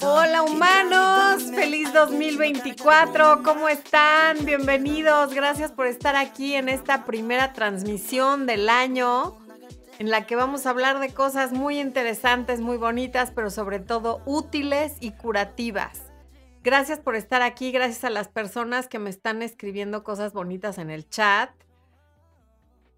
Hola humanos, feliz 2024, ¿cómo están? Bienvenidos, gracias por estar aquí en esta primera transmisión del año en la que vamos a hablar de cosas muy interesantes, muy bonitas, pero sobre todo útiles y curativas. Gracias por estar aquí, gracias a las personas que me están escribiendo cosas bonitas en el chat,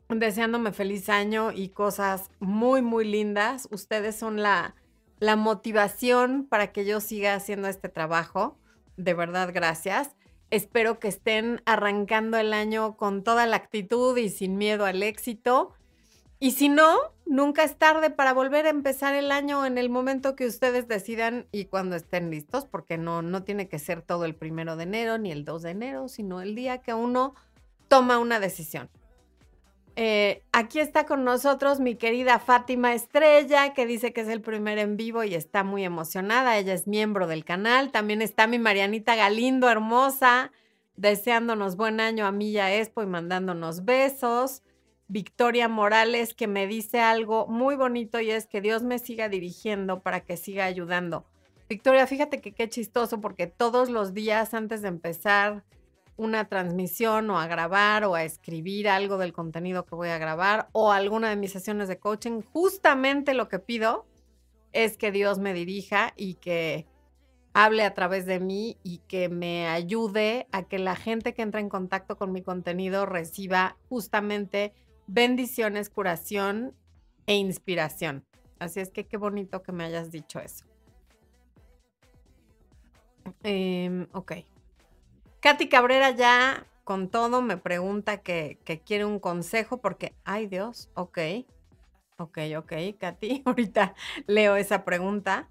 deseándome feliz año y cosas muy, muy lindas. Ustedes son la, la motivación para que yo siga haciendo este trabajo. De verdad, gracias. Espero que estén arrancando el año con toda la actitud y sin miedo al éxito. Y si no, nunca es tarde para volver a empezar el año en el momento que ustedes decidan y cuando estén listos, porque no, no tiene que ser todo el primero de enero ni el 2 de enero, sino el día que uno toma una decisión. Eh, aquí está con nosotros mi querida Fátima Estrella, que dice que es el primer en vivo y está muy emocionada. Ella es miembro del canal. También está mi Marianita Galindo, hermosa, deseándonos buen año a Milla Expo y mandándonos besos. Victoria Morales que me dice algo muy bonito y es que Dios me siga dirigiendo para que siga ayudando. Victoria, fíjate que qué chistoso porque todos los días antes de empezar una transmisión o a grabar o a escribir algo del contenido que voy a grabar o alguna de mis sesiones de coaching, justamente lo que pido es que Dios me dirija y que hable a través de mí y que me ayude a que la gente que entra en contacto con mi contenido reciba justamente bendiciones, curación e inspiración. Así es que qué bonito que me hayas dicho eso. Em, ok. Katy Cabrera ya con todo me pregunta que, quiere un consejo porque, ay Dios, ok. Ok, ok, Katy, ahorita leo esa pregunta.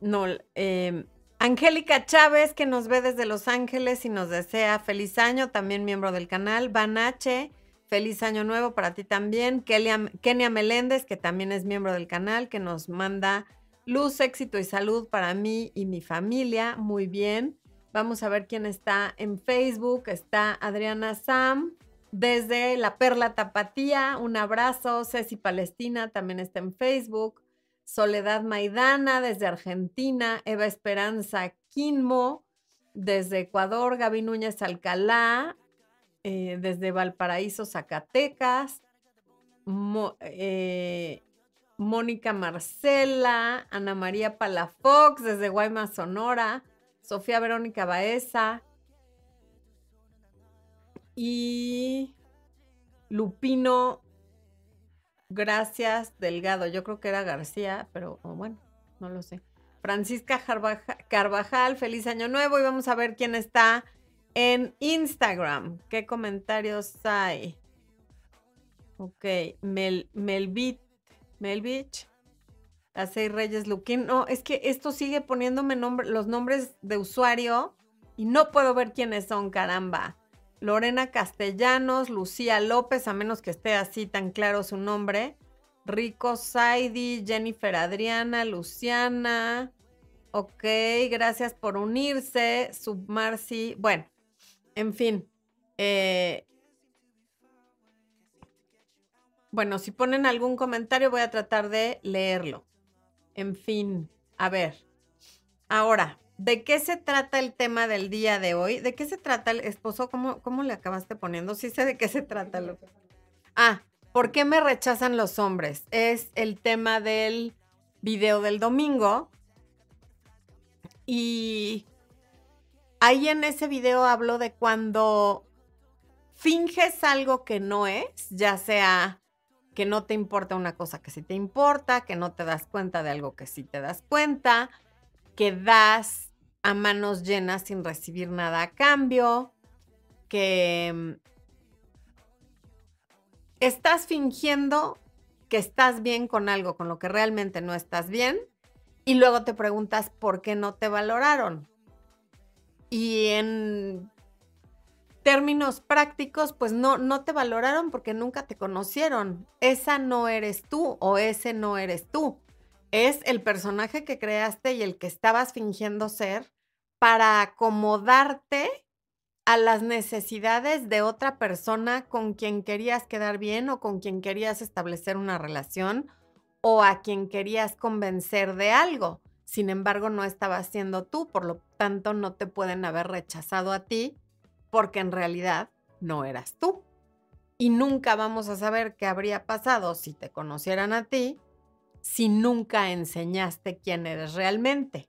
No, em, Angélica Chávez, que nos ve desde Los Ángeles y nos desea feliz año, también miembro del canal. H, Feliz año nuevo para ti también. Kenia Meléndez, que también es miembro del canal, que nos manda luz, éxito y salud para mí y mi familia. Muy bien. Vamos a ver quién está en Facebook. Está Adriana Sam desde La Perla Tapatía. Un abrazo. Ceci Palestina también está en Facebook. Soledad Maidana desde Argentina. Eva Esperanza Quinmo desde Ecuador. Gaby Núñez Alcalá. Eh, desde Valparaíso, Zacatecas, eh, Mónica Marcela, Ana María Palafox desde Guaymas, Sonora, Sofía Verónica Baeza y Lupino Gracias Delgado. Yo creo que era García, pero bueno, no lo sé. Francisca Carvajal, feliz año nuevo y vamos a ver quién está en Instagram, ¿qué comentarios hay? Ok, Mel, Melbit, las seis Reyes Luquín. No, es que esto sigue poniéndome los nombres de usuario y no puedo ver quiénes son, caramba. Lorena Castellanos, Lucía López, a menos que esté así tan claro su nombre. Rico Saidi, Jennifer Adriana, Luciana. Ok, gracias por unirse. Submarci. Bueno, en fin. Eh, bueno, si ponen algún comentario voy a tratar de leerlo. En fin, a ver. Ahora, ¿de qué se trata el tema del día de hoy? ¿De qué se trata el esposo? ¿Cómo, cómo le acabaste poniendo? Sí sé de qué se trata. Lo... Ah, ¿por qué me rechazan los hombres? Es el tema del video del domingo. Y ahí en ese video hablo de cuando finges algo que no es, ya sea que no te importa una cosa que sí te importa, que no te das cuenta de algo que sí te das cuenta, que das a manos llenas sin recibir nada a cambio, que mm, estás fingiendo que estás bien con algo con lo que realmente no estás bien y luego te preguntas por qué no te valoraron. Y en términos prácticos, pues no, no te valoraron porque nunca te conocieron. Esa no eres tú o ese no eres tú. Es el personaje que creaste y el que estabas fingiendo ser para acomodarte a las necesidades de otra persona con quien querías quedar bien o con quien querías establecer una relación o a quien querías convencer de algo. Sin embargo, no estaba siendo tú, por lo tanto no te pueden haber rechazado a ti porque en realidad no eras tú. Y nunca vamos a saber qué habría pasado si te conocieran a ti si nunca enseñaste quién eres realmente.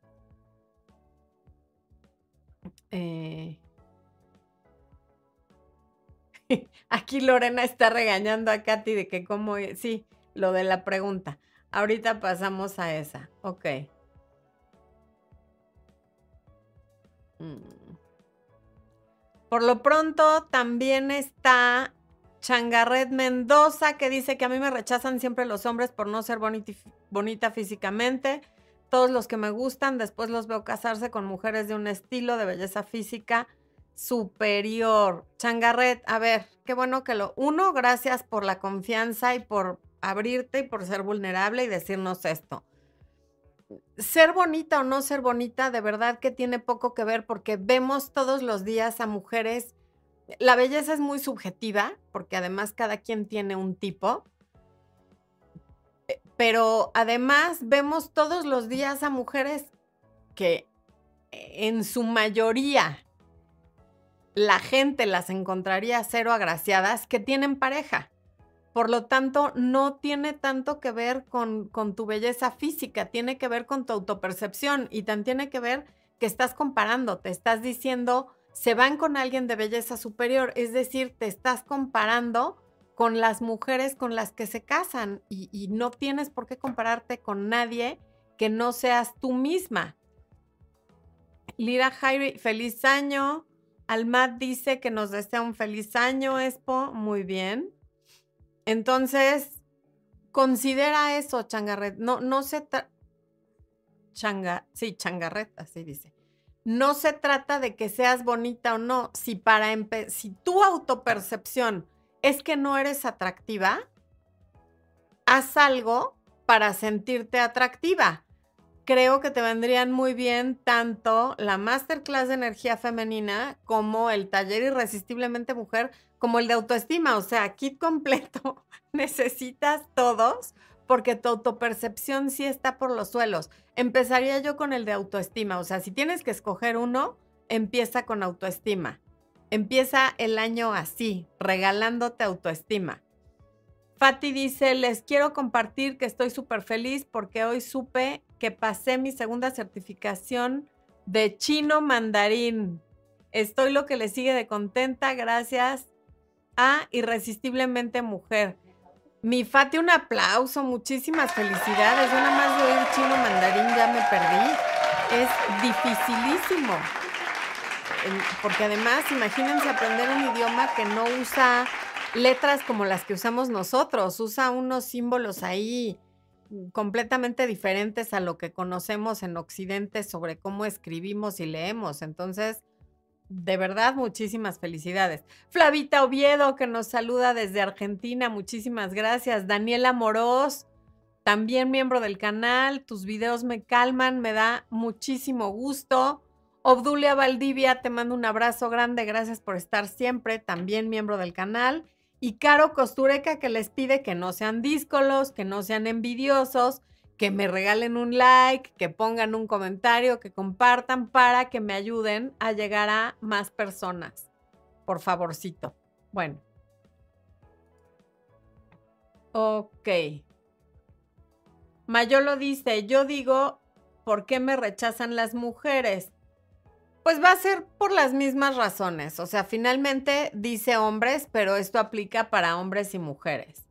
Eh, aquí Lorena está regañando a Katy de que cómo, sí, lo de la pregunta. Ahorita pasamos a esa. Ok. Mm. Por lo pronto también está Changarret Mendoza que dice que a mí me rechazan siempre los hombres por no ser bonita físicamente. Todos los que me gustan después los veo casarse con mujeres de un estilo de belleza física superior. Changarret, a ver, qué bueno que lo... Uno, gracias por la confianza y por abrirte y por ser vulnerable y decirnos esto. Ser bonita o no ser bonita, de verdad que tiene poco que ver porque vemos todos los días a mujeres. La belleza es muy subjetiva porque además cada quien tiene un tipo. Eh, pero además vemos todos los días a mujeres que en su mayoría la gente las encontraría cero agraciadas que tienen pareja. Por lo tanto, no tiene tanto que ver con, tu belleza física, tiene que ver con tu autopercepción y también tiene que ver que estás comparando, te estás diciendo, se van con alguien de belleza superior, es decir, te estás comparando con las mujeres con las que se casan y, y no tienes por qué compararte con nadie que no seas tú misma. Lira Jairi, feliz año. Almat dice que nos desea un feliz año, Expo. Muy bien. Entonces, considera eso, Changarret. No, no se. Changa, sí, Changarret, así dice. No se trata de que seas bonita o no. Si para si tu autopercepción es que no eres atractiva, haz algo para sentirte atractiva creo que te vendrían muy bien tanto la masterclass de energía femenina como el taller irresistiblemente mujer, como el de autoestima. O sea, kit completo. Necesitas todos porque tu autopercepción sí está por los suelos. Empezaría yo con el de autoestima. O sea, si tienes que escoger uno, empieza con autoestima. Empieza el año así, regalándote autoestima. Fati dice, les quiero compartir que estoy súper feliz porque hoy supe que pasé mi segunda certificación de chino mandarín. Estoy lo que le sigue de contenta gracias a Irresistiblemente Mujer. Mi Fati, un aplauso, muchísimas felicidades. Yo nada más de oír chino mandarín ya me perdí. Es dificilísimo. Porque además, imagínense aprender un idioma que no usa letras como las que usamos nosotros, usa unos símbolos ahí completamente diferentes a lo que conocemos en Occidente sobre cómo escribimos y leemos. Entonces, de verdad, muchísimas felicidades. Flavita Oviedo, que nos saluda desde Argentina, muchísimas gracias. Daniela Moroz, también miembro del canal, tus videos me calman, me da muchísimo gusto. Obdulia Valdivia, te mando un abrazo grande, gracias por estar siempre, también miembro del canal. Y Caro Costureca que les pide que no sean díscolos, que no sean envidiosos, que me regalen un like, que pongan un comentario, que compartan para que me ayuden a llegar a más personas. Por favorcito. Bueno. Ok. Mayolo dice, yo digo, ¿por qué me rechazan las mujeres? Pues va a ser por las mismas razones. O sea, finalmente dice hombres, pero esto aplica para hombres y mujeres.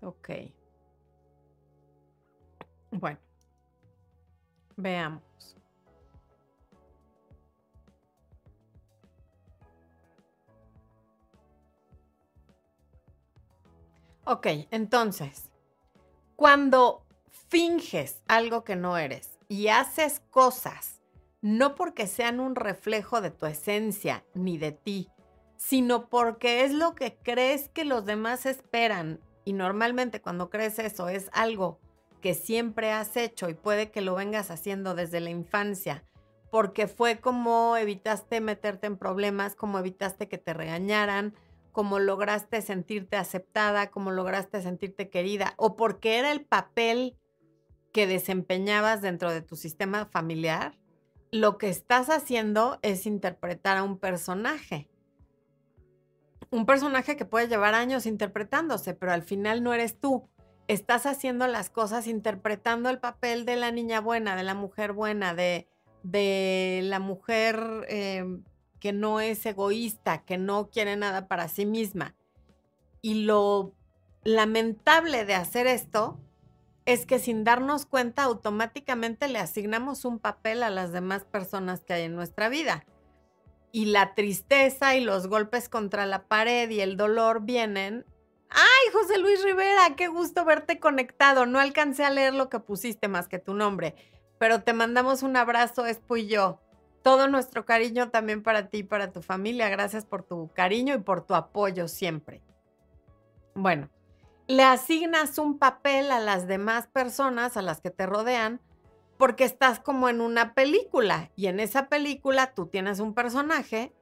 Ok. Bueno, veamos. Ok, entonces, cuando finges algo que no eres y haces cosas, no porque sean un reflejo de tu esencia ni de ti, sino porque es lo que crees que los demás esperan, y normalmente cuando crees eso es algo que siempre has hecho y puede que lo vengas haciendo desde la infancia, porque fue como evitaste meterte en problemas, como evitaste que te regañaran, como lograste sentirte aceptada, como lograste sentirte querida, o porque era el papel que desempeñabas dentro de tu sistema familiar, lo que estás haciendo es interpretar a un personaje. Un personaje que puede llevar años interpretándose, pero al final no eres tú estás haciendo las cosas interpretando el papel de la niña buena, de la mujer buena, de, de la mujer em, que no es egoísta, que no quiere nada para sí misma. Y lo lamentable de hacer esto es que sin darnos cuenta automáticamente le asignamos un papel a las demás personas que hay en nuestra vida. Y la tristeza y los golpes contra la pared y el dolor vienen Ay, José Luis Rivera, qué gusto verte conectado. No alcancé a leer lo que pusiste más que tu nombre, pero te mandamos un abrazo, Espo y yo. Todo nuestro cariño también para ti y para tu familia. Gracias por tu cariño y por tu apoyo siempre. Bueno, le asignas un papel a las demás personas, a las que te rodean, porque estás como en una película y en esa película tú tienes un personaje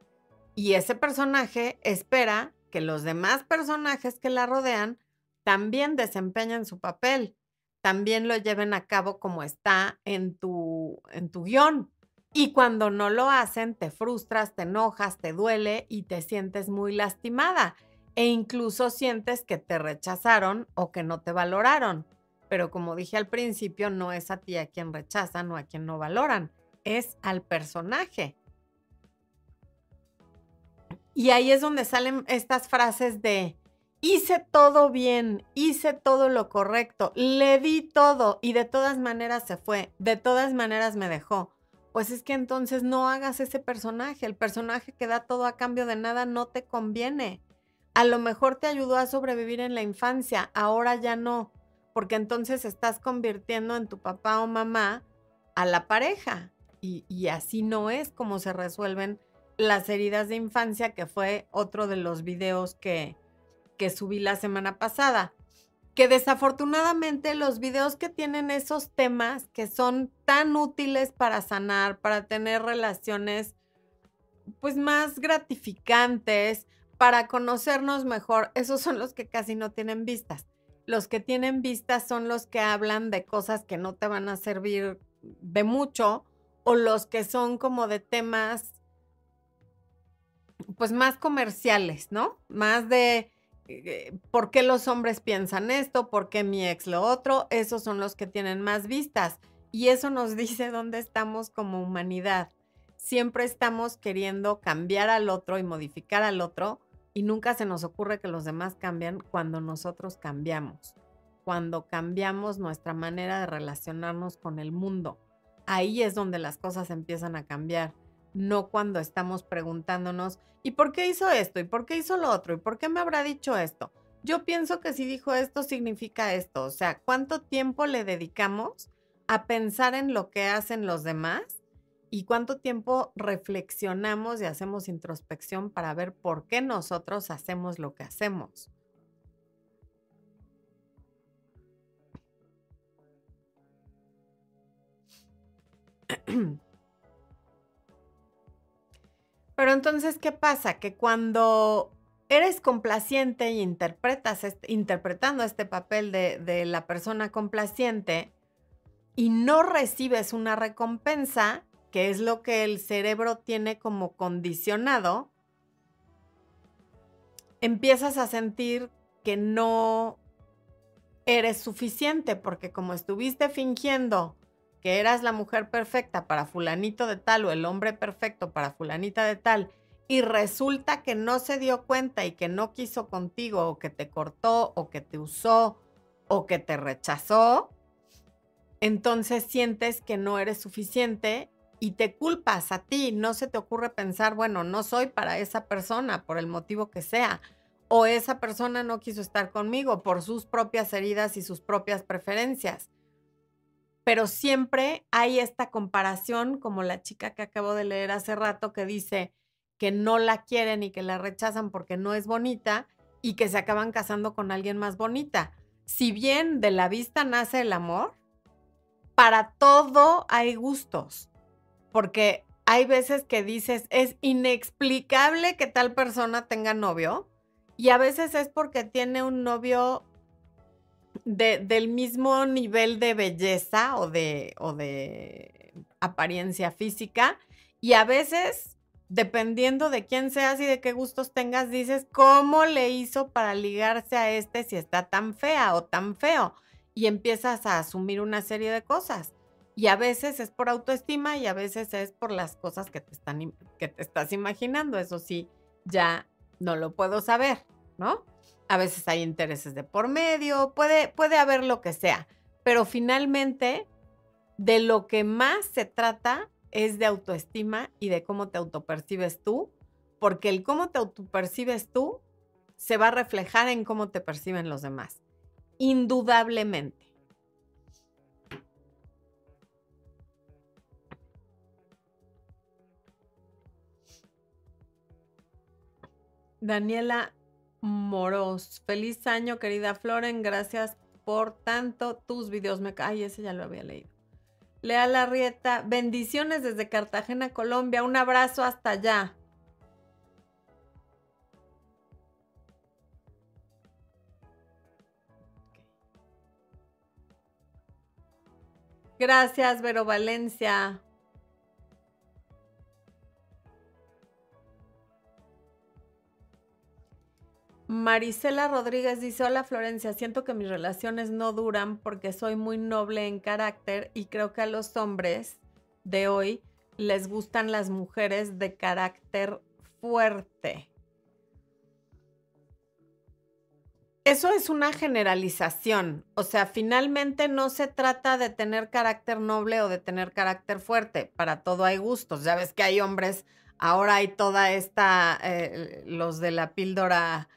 y ese personaje espera que los demás personajes que la rodean también desempeñen su papel, también lo lleven a cabo como está en tu, en tu guion. Y cuando no lo hacen, te frustras, te enojas, te duele y te sientes muy lastimada. E incluso sientes que te rechazaron o que no te valoraron. Pero como dije al principio, no es a ti a quien rechazan o a quien no valoran, es al personaje. Y ahí es donde salen estas frases de, hice todo bien, hice todo lo correcto, le di todo y de todas maneras se fue, de todas maneras me dejó. Pues es que entonces no hagas ese personaje, el personaje que da todo a cambio de nada no te conviene. A lo mejor te ayudó a sobrevivir en la infancia, ahora ya no, porque entonces estás convirtiendo en tu papá o mamá a la pareja. Y, y así no es como se resuelven las heridas de infancia, que fue otro de los videos que, que subí la semana pasada. Que desafortunadamente los videos que tienen esos temas que son tan útiles para sanar, para tener relaciones pues más gratificantes, para conocernos mejor, esos son los que casi no tienen vistas. Los que tienen vistas son los que hablan de cosas que no te van a servir de mucho o los que son como de temas pues más comerciales, ¿no? Más de por qué los hombres piensan esto, por qué mi ex lo otro, esos son los que tienen más vistas. Y eso nos dice dónde estamos como humanidad. Siempre estamos queriendo cambiar al otro y modificar al otro y nunca se nos ocurre que los demás cambian cuando nosotros cambiamos, cuando cambiamos nuestra manera de relacionarnos con el mundo. Ahí es donde las cosas empiezan a cambiar no cuando estamos preguntándonos, ¿y por qué hizo esto? ¿Y por qué hizo lo otro? ¿Y por qué me habrá dicho esto? Yo pienso que si dijo esto significa esto. O sea, ¿cuánto tiempo le dedicamos a pensar en lo que hacen los demás? ¿Y cuánto tiempo reflexionamos y hacemos introspección para ver por qué nosotros hacemos lo que hacemos? Pero entonces, ¿qué pasa? Que cuando eres complaciente y interpretas interpretando este papel de, de la persona complaciente y no recibes una recompensa, que es lo que el cerebro tiene como condicionado, empiezas a sentir que no eres suficiente, porque como estuviste fingiendo que eras la mujer perfecta para fulanito de tal o el hombre perfecto para fulanita de tal y resulta que no se dio cuenta y que no quiso contigo o que te cortó o que te usó o que te rechazó, entonces sientes que no eres suficiente y te culpas a ti. No se te ocurre pensar, bueno, no soy para esa persona por el motivo que sea. O esa persona no quiso estar conmigo por sus propias heridas y sus propias preferencias pero siempre hay esta comparación, como la chica que acabo de leer hace rato, que dice que no la quieren y que la rechazan porque no es bonita y que se acaban casando con alguien más bonita. si bien de la vista nace el amor, para todo hay gustos, porque hay veces que dices, es inexplicable que tal persona tenga novio, y a veces es porque tiene un novio del mismo nivel de belleza o de, o de apariencia física, y a veces, dependiendo de quién seas y de qué gustos tengas, dices, ¿cómo le hizo para ligarse a este si está tan fea o tan feo? Y empiezas a asumir una serie de cosas. Y a veces es por autoestima y a veces es por las cosas que te, están, que te estás imaginando. Eso sí, ya no lo puedo saber, ¿no? A veces hay intereses de por medio, puede, puede haber lo que sea, pero finalmente de lo que más se trata es de autoestima y de cómo te autopercibes tú, porque el cómo te autopercibes tú se va a reflejar en cómo te perciben los demás, indudablemente. Daniela Moros, feliz año, querida Floren. Gracias por tanto. Tus videos me. Ay, ese ya lo había leído. Lea Larrieta, bendiciones desde Cartagena, Colombia. Un abrazo hasta allá. Gracias, Vero Valencia. Marisela Rodríguez dice, hola Florencia, siento que mis relaciones no duran porque soy muy noble en carácter y creo que a los hombres de hoy les gustan las mujeres de carácter fuerte. Eso es una generalización, o sea, finalmente no se trata de tener carácter noble o de tener carácter fuerte, para todo hay gustos, ya ves que hay hombres, ahora hay toda esta, eh, los de la píldora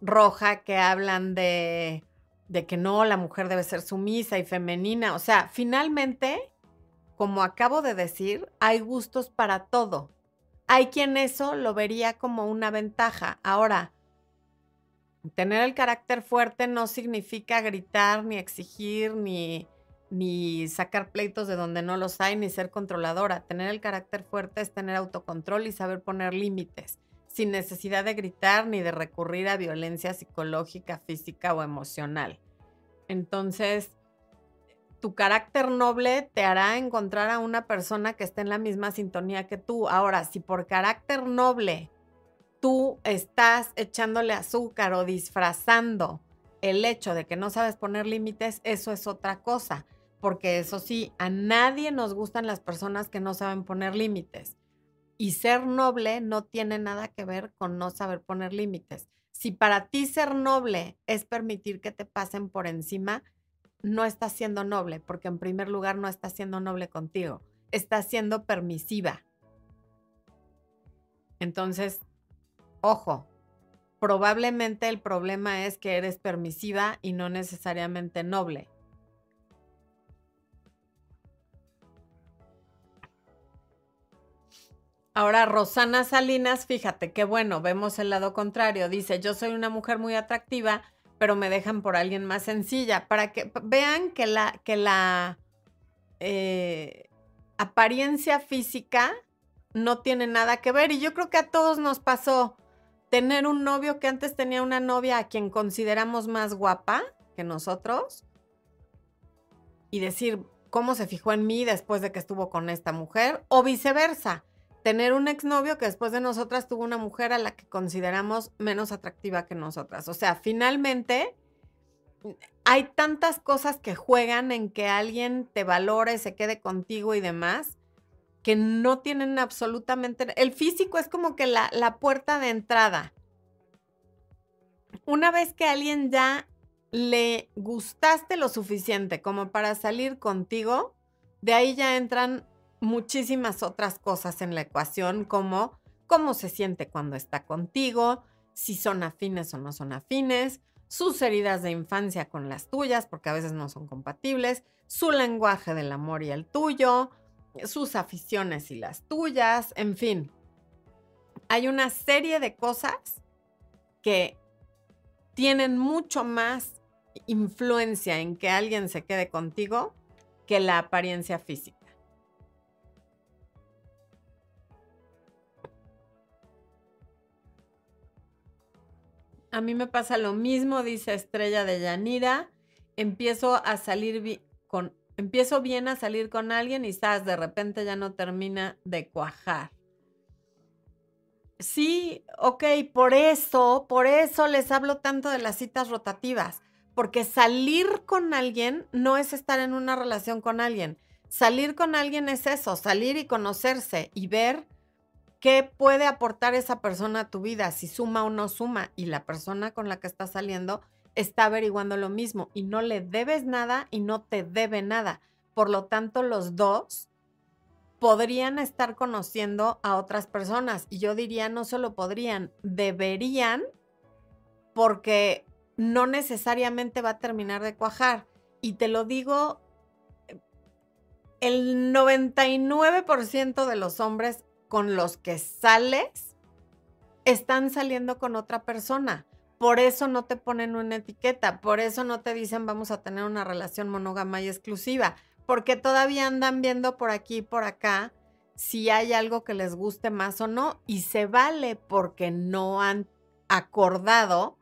roja que hablan de, de que no, la mujer debe ser sumisa y femenina. O sea, finalmente, como acabo de decir, hay gustos para todo. Hay quien eso lo vería como una ventaja. Ahora, tener el carácter fuerte no significa gritar, ni exigir, ni, ni sacar pleitos de donde no los hay, ni ser controladora. Tener el carácter fuerte es tener autocontrol y saber poner límites sin necesidad de gritar ni de recurrir a violencia psicológica, física o emocional. Entonces, tu carácter noble te hará encontrar a una persona que esté en la misma sintonía que tú. Ahora, si por carácter noble tú estás echándole azúcar o disfrazando el hecho de que no sabes poner límites, eso es otra cosa. Porque eso sí, a nadie nos gustan las personas que no saben poner límites. Y ser noble no tiene nada que ver con no saber poner límites. Si para ti ser noble es permitir que te pasen por encima, no estás siendo noble, porque en primer lugar no estás siendo noble contigo, estás siendo permisiva. Entonces, ojo, probablemente el problema es que eres permisiva y no necesariamente noble. Ahora, Rosana Salinas, fíjate qué bueno, vemos el lado contrario. Dice, yo soy una mujer muy atractiva, pero me dejan por alguien más sencilla. Para que vean que la, que la eh, apariencia física no tiene nada que ver. Y yo creo que a todos nos pasó tener un novio que antes tenía una novia a quien consideramos más guapa que nosotros y decir cómo se fijó en mí después de que estuvo con esta mujer o viceversa tener un exnovio que después de nosotras tuvo una mujer a la que consideramos menos atractiva que nosotras. O sea, finalmente hay tantas cosas que juegan en que alguien te valore, se quede contigo y demás, que no tienen absolutamente... El físico es como que la, la puerta de entrada. Una vez que alguien ya le gustaste lo suficiente como para salir contigo, de ahí ya entran muchísimas otras cosas en la ecuación, como cómo se siente cuando está contigo, si son afines o no son afines, sus heridas de infancia con las tuyas, porque a veces no son compatibles, su lenguaje del amor y el tuyo, sus aficiones y las tuyas, en fin. Hay una serie de cosas que tienen mucho más influencia en que alguien se quede contigo que la apariencia física. A mí me pasa lo mismo, dice Estrella de Yanira. Empiezo a salir con, empiezo bien a salir con alguien y sabes, de repente ya no termina de cuajar. Sí, ok, por eso, por eso les hablo tanto de las citas rotativas, porque salir con alguien no es estar en una relación con alguien. Salir con alguien es eso, salir y conocerse y ver qué puede aportar esa persona a tu vida, si suma o no suma. Y la persona con la que estás saliendo está averiguando lo mismo y no le debes nada y no te debe nada. Por lo tanto, los dos podrían estar conociendo a otras personas. Y yo diría, no solo podrían, deberían, porque no necesariamente va a terminar de cuajar. Y te lo digo, el 99% de los hombres con los que sales están saliendo con otra persona. Por eso no te ponen una etiqueta, por eso no te dicen vamos a tener una relación monógama y exclusiva, porque todavía andan viendo por aquí y por acá si hay algo que les guste más o no, y se vale porque no han acordado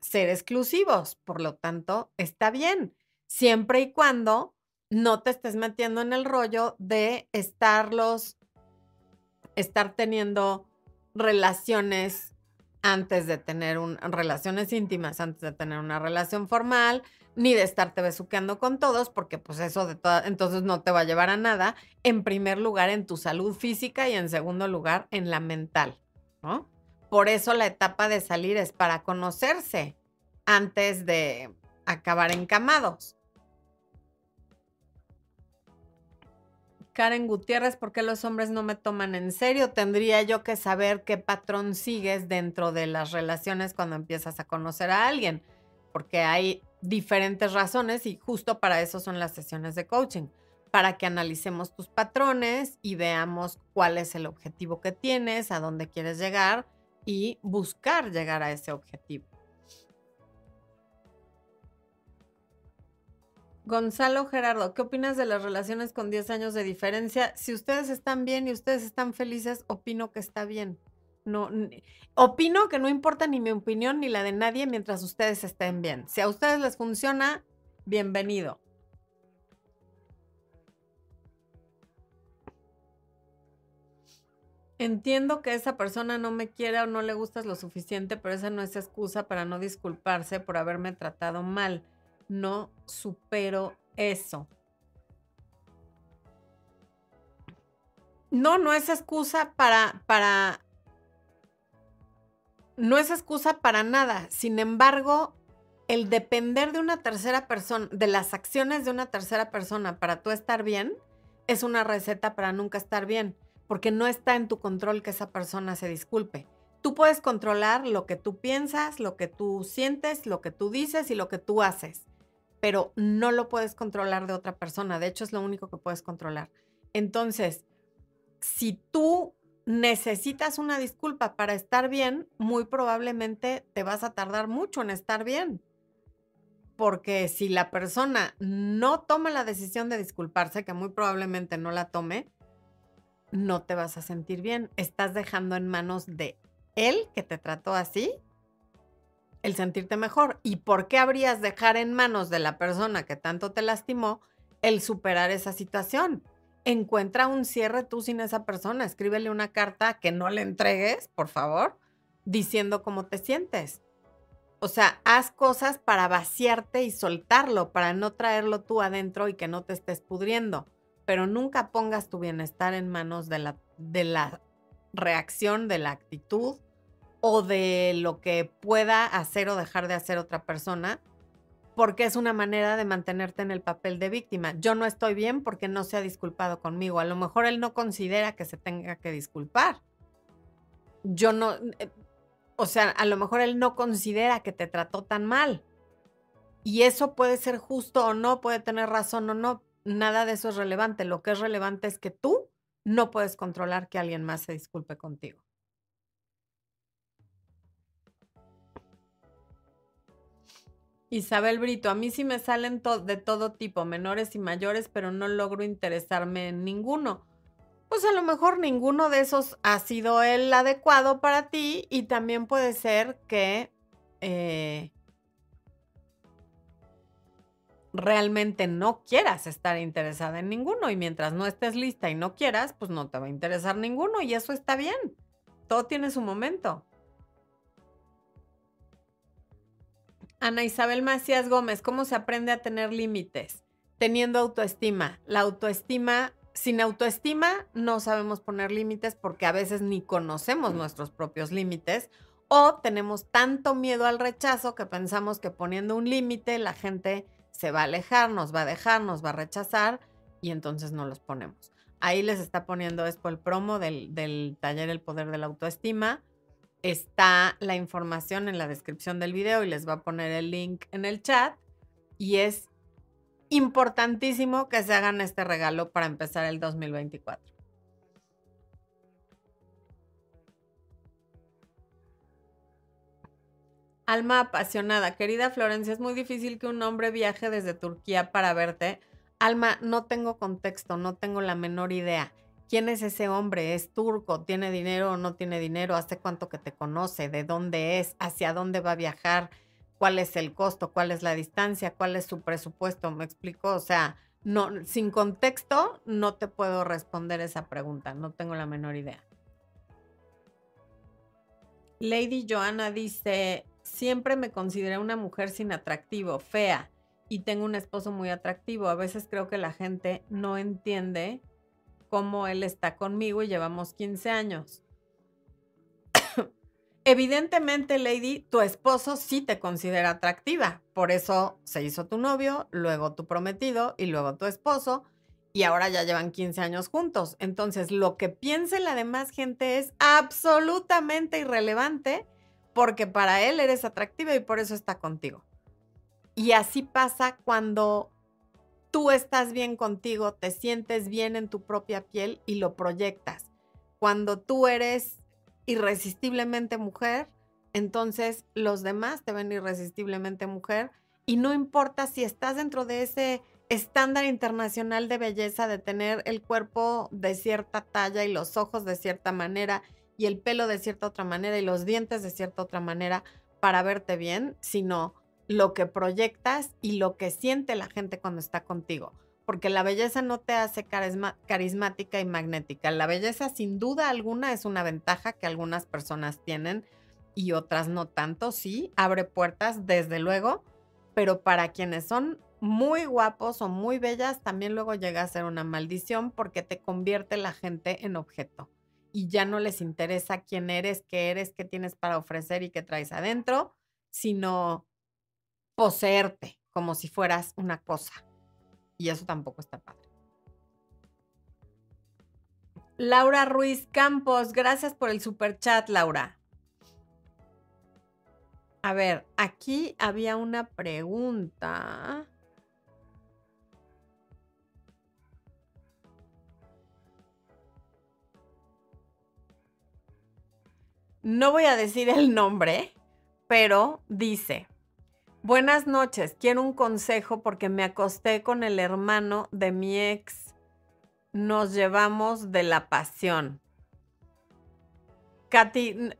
ser exclusivos. Por lo tanto, está bien, siempre y cuando no te estés metiendo en el rollo de estarlos, estar teniendo relaciones antes de tener un, relaciones íntimas, antes de tener una relación formal, ni de estarte besuqueando con todos, porque pues eso de todas, entonces no te va a llevar a nada, en primer lugar en tu salud física y en segundo lugar en la mental, ¿no? Por eso la etapa de salir es para conocerse antes de acabar encamados. Karen Gutiérrez, ¿por qué los hombres no me toman en serio? Tendría yo que saber qué patrón sigues dentro de las relaciones cuando empiezas a conocer a alguien, porque hay diferentes razones y justo para eso son las sesiones de coaching, para que analicemos tus patrones y veamos cuál es el objetivo que tienes, a dónde quieres llegar y buscar llegar a ese objetivo. Gonzalo Gerardo, ¿qué opinas de las relaciones con 10 años de diferencia? Si ustedes están bien y ustedes están felices, opino que está bien. No, opino que no importa ni mi opinión ni la de nadie mientras ustedes estén bien. Si a ustedes les funciona, bienvenido. Entiendo que esa persona no me quiera o no le gustas lo suficiente, pero esa no es excusa para no disculparse por haberme tratado mal no supero eso. No, no es excusa para, para, no es excusa para nada. Sin embargo, el depender de una tercera persona, de las acciones de una tercera persona para tú estar bien, es una receta para nunca estar bien, porque no está en tu control que esa persona se disculpe. Tú puedes controlar lo que tú piensas, lo que tú sientes, lo que tú dices y lo que tú haces pero no lo puedes controlar de otra persona. De hecho, es lo único que puedes controlar. Entonces, si tú necesitas una disculpa para estar bien, muy probablemente te vas a tardar mucho en estar bien. Porque si la persona no toma la decisión de disculparse, que muy probablemente no la tome, no te vas a sentir bien. Estás dejando en manos de él que te trató así el sentirte mejor. ¿Y por qué habrías dejar en manos de la persona que tanto te lastimó el superar esa situación? Encuentra un cierre tú sin esa persona. Escríbele una carta que no le entregues, por favor, diciendo cómo te sientes. O sea, haz cosas para vaciarte y soltarlo, para no traerlo tú adentro y que no te estés pudriendo. Pero nunca pongas tu bienestar en manos de la, de la reacción, de la actitud o de lo que pueda hacer o dejar de hacer otra persona, porque es una manera de mantenerte en el papel de víctima. Yo no estoy bien porque no se ha disculpado conmigo. A lo mejor él no considera que se tenga que disculpar. Yo no, eh, o sea, a lo mejor él no considera que te trató tan mal. Y eso puede ser justo o no, puede tener razón o no. Nada de eso es relevante. Lo que es relevante es que tú no puedes controlar que alguien más se disculpe contigo. Isabel Brito, a mí sí me salen de todo tipo, menores y mayores, pero no logro interesarme en ninguno. Pues a lo mejor ninguno de esos ha sido el adecuado para ti y también puede ser que eh, realmente no quieras estar interesada en ninguno y mientras no estés lista y no quieras, pues no te va a interesar ninguno y eso está bien. Todo tiene su momento. Ana Isabel Macías Gómez, ¿cómo se aprende a tener límites? Teniendo autoestima. La autoestima, sin autoestima no sabemos poner límites porque a veces ni conocemos nuestros propios límites o tenemos tanto miedo al rechazo que pensamos que poniendo un límite la gente se va a alejar, nos va a dejar, nos va a rechazar y entonces no los ponemos. Ahí les está poniendo esto el promo del, del taller El Poder de la Autoestima. Está la información en la descripción del video y les va a poner el link en el chat. Y es importantísimo que se hagan este regalo para empezar el 2024. Alma apasionada. Querida Florencia, es muy difícil que un hombre viaje desde Turquía para verte. Alma, no tengo contexto, no tengo la menor idea. ¿Quién es ese hombre? ¿Es turco? ¿Tiene dinero o no tiene dinero? ¿Hace cuánto que te conoce? ¿De dónde es? ¿Hacia dónde va a viajar? ¿Cuál es el costo? ¿Cuál es la distancia? ¿Cuál es su presupuesto? ¿Me explico? O sea, no, sin contexto no te puedo responder esa pregunta. No tengo la menor idea. Lady Joanna dice, Siempre me consideré una mujer sin atractivo, fea, y tengo un esposo muy atractivo. A veces creo que la gente no entiende cómo él está conmigo y llevamos 15 años. Evidentemente, Lady, tu esposo sí te considera atractiva. Por eso se hizo tu novio, luego tu prometido y luego tu esposo. Y ahora ya llevan 15 años juntos. Entonces, lo que piense la demás gente es absolutamente irrelevante porque para él eres atractiva y por eso está contigo. Y así pasa cuando tú estás bien contigo, te sientes bien en tu propia piel y lo proyectas. Cuando tú eres irresistiblemente mujer, entonces los demás te ven irresistiblemente mujer y no importa si estás dentro de ese estándar internacional de belleza de tener el cuerpo de cierta talla y los ojos de cierta manera y el pelo de cierta otra manera y los dientes de cierta otra manera para verte bien, sino lo que proyectas y lo que siente la gente cuando está contigo. Porque la belleza no te hace carismática y magnética. La belleza sin duda alguna es una ventaja que algunas personas tienen y otras no tanto. Sí, abre puertas, desde luego, pero para quienes son muy guapos o muy bellas, también luego llega a ser una maldición porque te convierte la gente en objeto y ya no les interesa quién eres, qué eres, qué tienes para ofrecer y qué traes adentro, sino poseerte como si fueras una cosa. Y eso tampoco está padre. Laura Ruiz Campos, gracias por el super chat, Laura. A ver, aquí había una pregunta. No voy a decir el nombre, pero dice, buenas noches, quiero un consejo porque me acosté con el hermano de mi ex. Nos llevamos de la pasión. Katy,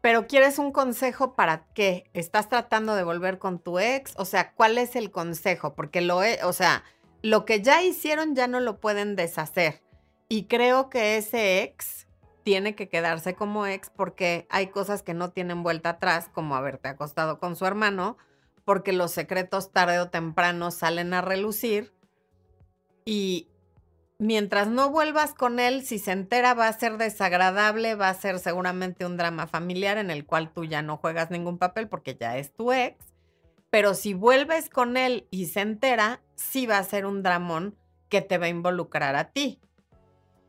pero ¿quieres un consejo para qué? ¿Estás tratando de volver con tu ex? O sea, ¿cuál es el consejo? Porque lo, he, o sea, lo que ya hicieron ya no lo pueden deshacer. Y creo que ese ex tiene que quedarse como ex porque hay cosas que no tienen vuelta atrás, como haberte acostado con su hermano, porque los secretos tarde o temprano salen a relucir y mientras no vuelvas con él, si se entera va a ser desagradable, va a ser seguramente un drama familiar en el cual tú ya no juegas ningún papel porque ya es tu ex, pero si vuelves con él y se entera, sí va a ser un dramón que te va a involucrar a ti.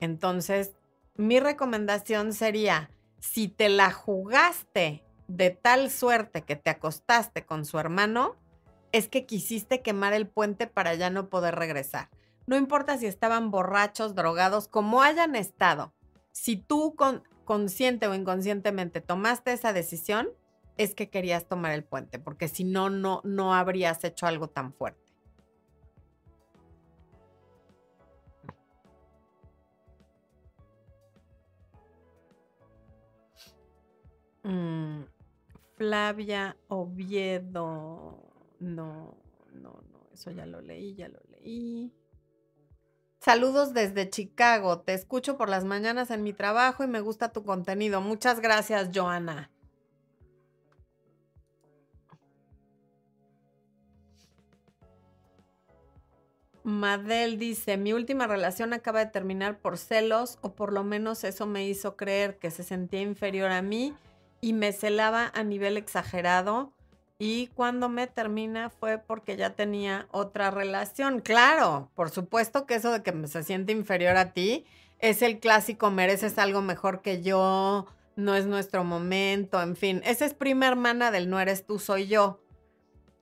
Entonces, mi recomendación sería, si te la jugaste de tal suerte que te acostaste con su hermano, es que quisiste quemar el puente para ya no poder regresar. No importa si estaban borrachos, drogados, como hayan estado. Si tú con, consciente o inconscientemente tomaste esa decisión, es que querías tomar el puente, porque si no, no, no habrías hecho algo tan fuerte. Mm, Flavia Oviedo. No, no, no, eso ya lo leí, ya lo leí. Saludos desde Chicago. Te escucho por las mañanas en mi trabajo y me gusta tu contenido. Muchas gracias, Joana. Madel dice, mi última relación acaba de terminar por celos o por lo menos eso me hizo creer que se sentía inferior a mí y me celaba a nivel exagerado y cuando me termina fue porque ya tenía otra relación. Claro, por supuesto que eso de que se siente inferior a ti es el clásico, mereces algo mejor que yo, no es nuestro momento, en fin. Esa es prima hermana del no eres tú, soy yo.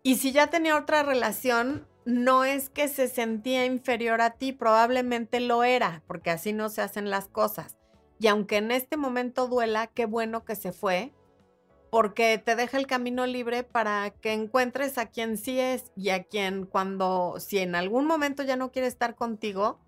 Y si ya tenía otra relación, no es que se sentía inferior a ti, probablemente lo era, porque así no se hacen las cosas. Y aunque en este momento duela, qué bueno que se fue, porque te deja el camino libre para que encuentres a quien sí es y a quien cuando, si en algún momento ya no quiere estar contigo,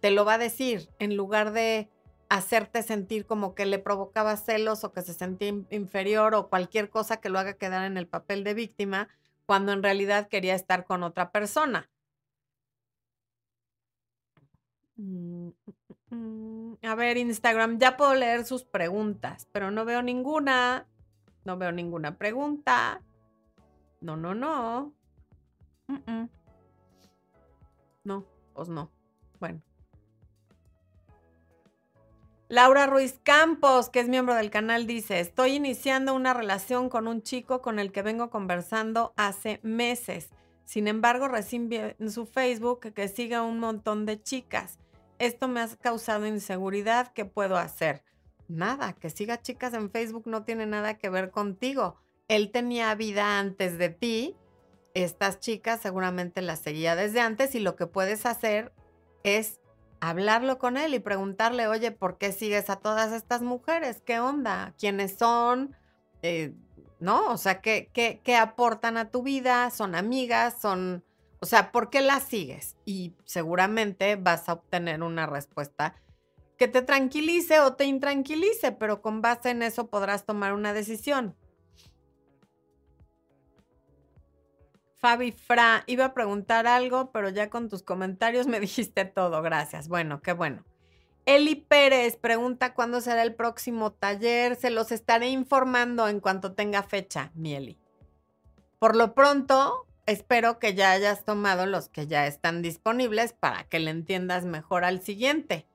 te lo va a decir, en lugar de hacerte sentir como que le provocaba celos o que se sentía inferior o cualquier cosa que lo haga quedar en el papel de víctima, cuando en realidad quería estar con otra persona. Mm, mm, a ver, Instagram, ya puedo leer sus preguntas, pero no veo ninguna. No veo ninguna pregunta. No, no, no. No, pues no. Bueno. Laura Ruiz Campos, que es miembro del canal, dice, estoy iniciando una relación con un chico con el que vengo conversando hace meses. Sin embargo, recién vi en su Facebook que siga un montón de chicas. Esto me ha causado inseguridad. ¿Qué puedo hacer? Nada, que siga chicas en Facebook no tiene nada que ver contigo. Él tenía vida antes de ti. Estas chicas seguramente las seguía desde antes y lo que puedes hacer es hablarlo con él y preguntarle, oye, ¿por qué sigues a todas estas mujeres? ¿Qué onda? ¿Quiénes son? Eh, ¿No? O sea, ¿qué, aportan a tu vida? ¿Son amigas? ¿Son... O sea, ¿por qué las sigues? Y seguramente vas a obtener una respuesta que te tranquilice o te intranquilice, pero con base en eso podrás tomar una decisión. Fabi Fra, iba a preguntar algo, pero ya con tus comentarios me dijiste todo. Gracias. Bueno, qué bueno. Eli Pérez pregunta cuándo será el próximo taller. Se los estaré informando en cuanto tenga fecha, Mieli. Por lo pronto, espero que ya hayas tomado los que ya están disponibles para que le entiendas mejor al siguiente.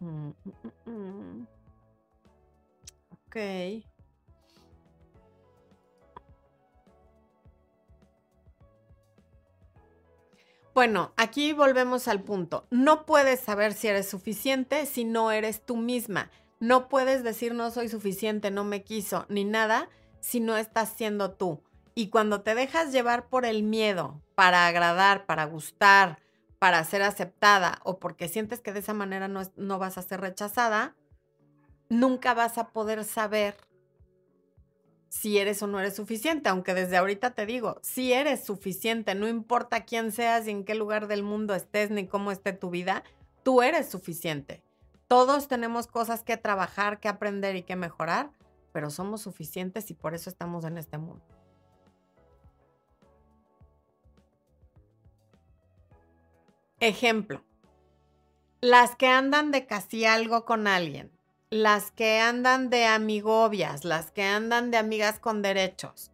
Mm, mm, mm, ok. Bueno, aquí volvemos al punto. No puedes saber si eres suficiente si no eres tú misma. No puedes decir no soy suficiente, no me quiso, ni nada, si no estás siendo tú. Y cuando te dejas llevar por el miedo para agradar, para gustar, para ser aceptada o porque sientes que de esa manera no, vas a ser rechazada, nunca vas a poder saber si eres o no eres suficiente, aunque desde ahorita te digo, si eres suficiente, no importa quién seas y en qué lugar del mundo estés ni cómo esté tu vida, tú eres suficiente. Todos tenemos cosas que trabajar, que aprender y que mejorar, pero somos suficientes y por eso estamos en este mundo. Ejemplo, las que andan de casi algo con alguien, las que andan de amigobias, las que andan de amigas con derechos,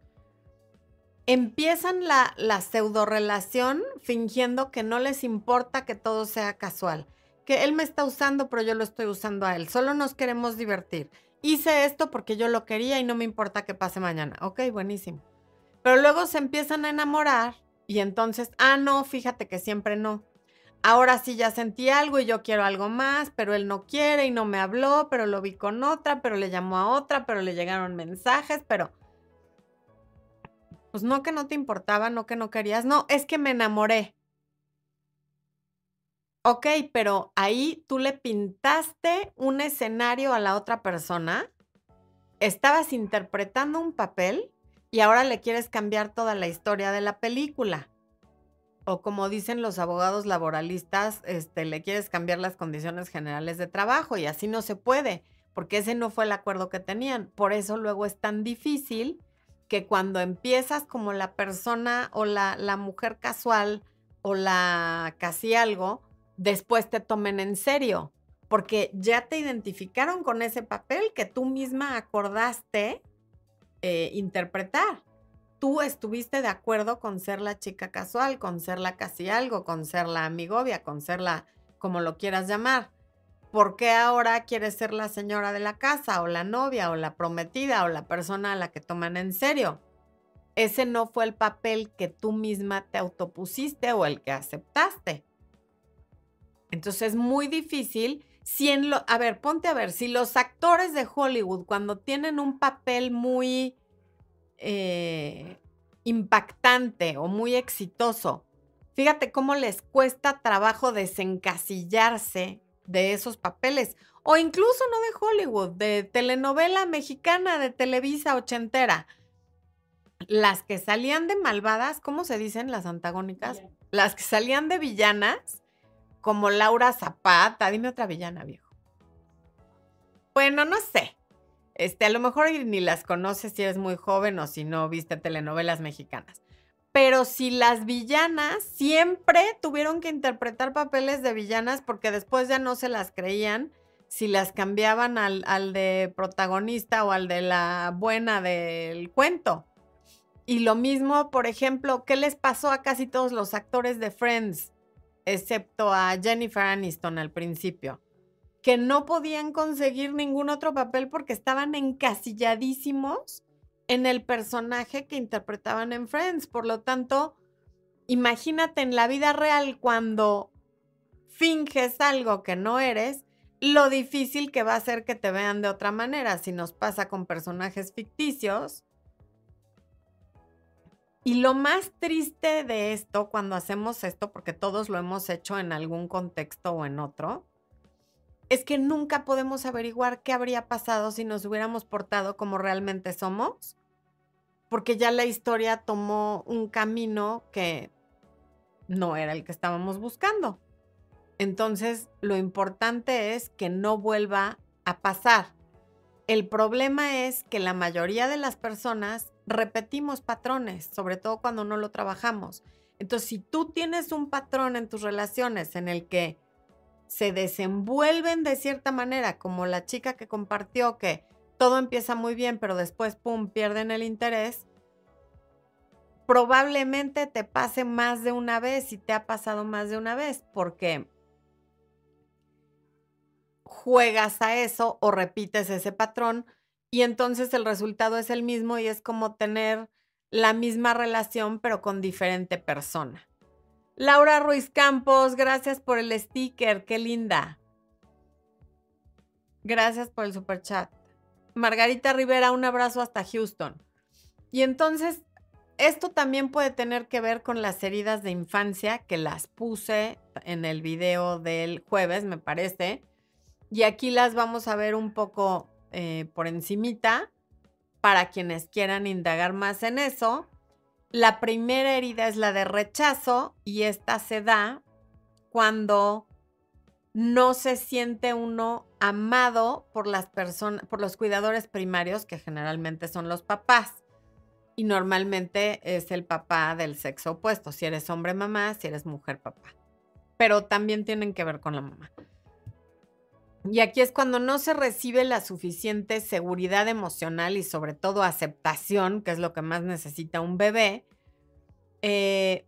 empiezan la, la pseudo relación fingiendo que no les importa que todo sea casual, que él me está usando pero yo lo estoy usando a él, solo nos queremos divertir. Hice esto porque yo lo quería y no me importa que pase mañana. Ok, buenísimo. Pero luego se empiezan a enamorar y entonces, ah, no, fíjate que siempre no ahora sí ya sentí algo y yo quiero algo más, pero él no quiere y no me habló, pero lo vi con otra, pero le llamó a otra, pero le llegaron mensajes, pero... Pues no que no te importaba, no que no querías, no, es que me enamoré. Ok, pero ahí tú le pintaste un escenario a la otra persona estabas interpretando un papel y ahora le quieres cambiar toda la historia de la película. O como dicen los abogados laboralistas, este, le quieres cambiar las condiciones generales de trabajo y así no se puede, porque ese no fue el acuerdo que tenían. Por eso luego es tan difícil que cuando empiezas como la persona o la, la mujer casual o la casi algo, después te tomen en serio, porque ya te identificaron con ese papel que tú misma acordaste eh, interpretar. Tú estuviste de acuerdo con ser la chica casual, con ser la casi algo, con ser la amigovia, con ser la, como lo quieras llamar. ¿Por qué ahora quieres ser la señora de la casa o la novia o la prometida o la persona a la que toman en serio? Ese no fue el papel que tú misma te autopusiste o el que aceptaste. Entonces es muy difícil si en lo, a ver, ponte a ver, si los actores de Hollywood cuando tienen un papel muy eh, impactante o muy exitoso, fíjate cómo les cuesta trabajo desencasillarse de esos papeles. O incluso no de Hollywood, de telenovela mexicana, de Televisa ochentera. Las que salían de malvadas, ¿cómo se dicen las antagónicas? Las que salían de villanas como Laura Zapata. Dime otra villana, viejo. Bueno, no sé. Este, a lo mejor ni las conoces si eres muy joven o si no viste telenovelas mexicanas. Pero si las villanas siempre tuvieron que interpretar papeles de villanas porque después ya no se las creían si las cambiaban al, al de protagonista o al de la buena del cuento. Y lo mismo, por ejemplo, ¿qué les pasó a casi todos los actores de Friends? Excepto a Jennifer Aniston al principio, que no podían conseguir ningún otro papel porque estaban encasilladísimos en el personaje que interpretaban en Friends. Por lo tanto, imagínate en la vida real cuando finges algo que no eres, lo difícil que va a ser que te vean de otra manera. Si nos pasa con personajes ficticios, y lo más triste de esto, cuando hacemos esto, porque todos lo hemos hecho en algún contexto o en otro, es que nunca podemos averiguar qué habría pasado si nos hubiéramos portado como realmente somos, porque ya la historia tomó un camino que no era el que estábamos buscando. Entonces, lo importante es que no vuelva a pasar. El problema es que la mayoría de las personas repetimos patrones, sobre todo cuando no lo trabajamos. Entonces, si tú tienes un patrón en tus relaciones en el que se desenvuelven de cierta manera, como la chica que compartió que todo empieza muy bien, pero después, ¡pum!, pierden el interés, probablemente te pase más de una vez y te ha pasado más de una vez, porque juegas a eso o repites ese patrón y entonces el resultado es el mismo y es como tener la misma relación pero con diferente persona. Laura Ruiz Campos, gracias por el sticker, qué linda. Gracias por el super chat. Margarita Rivera, un abrazo hasta Houston. Y entonces, esto también puede tener que ver con las heridas de infancia que las puse en el video del jueves, me parece. Y aquí las vamos a ver un poco eh, por encimita para quienes quieran indagar más en eso. La primera herida es la de rechazo y esta se da cuando no se siente uno amado por las personas, por los cuidadores primarios, que generalmente son los papás. Y normalmente es el papá del sexo opuesto, si eres hombre mamá, si eres mujer papá. Pero también tienen que ver con la mamá. Y aquí es cuando no se recibe la suficiente seguridad emocional y sobre todo aceptación, que es lo que más necesita un bebé. Eh,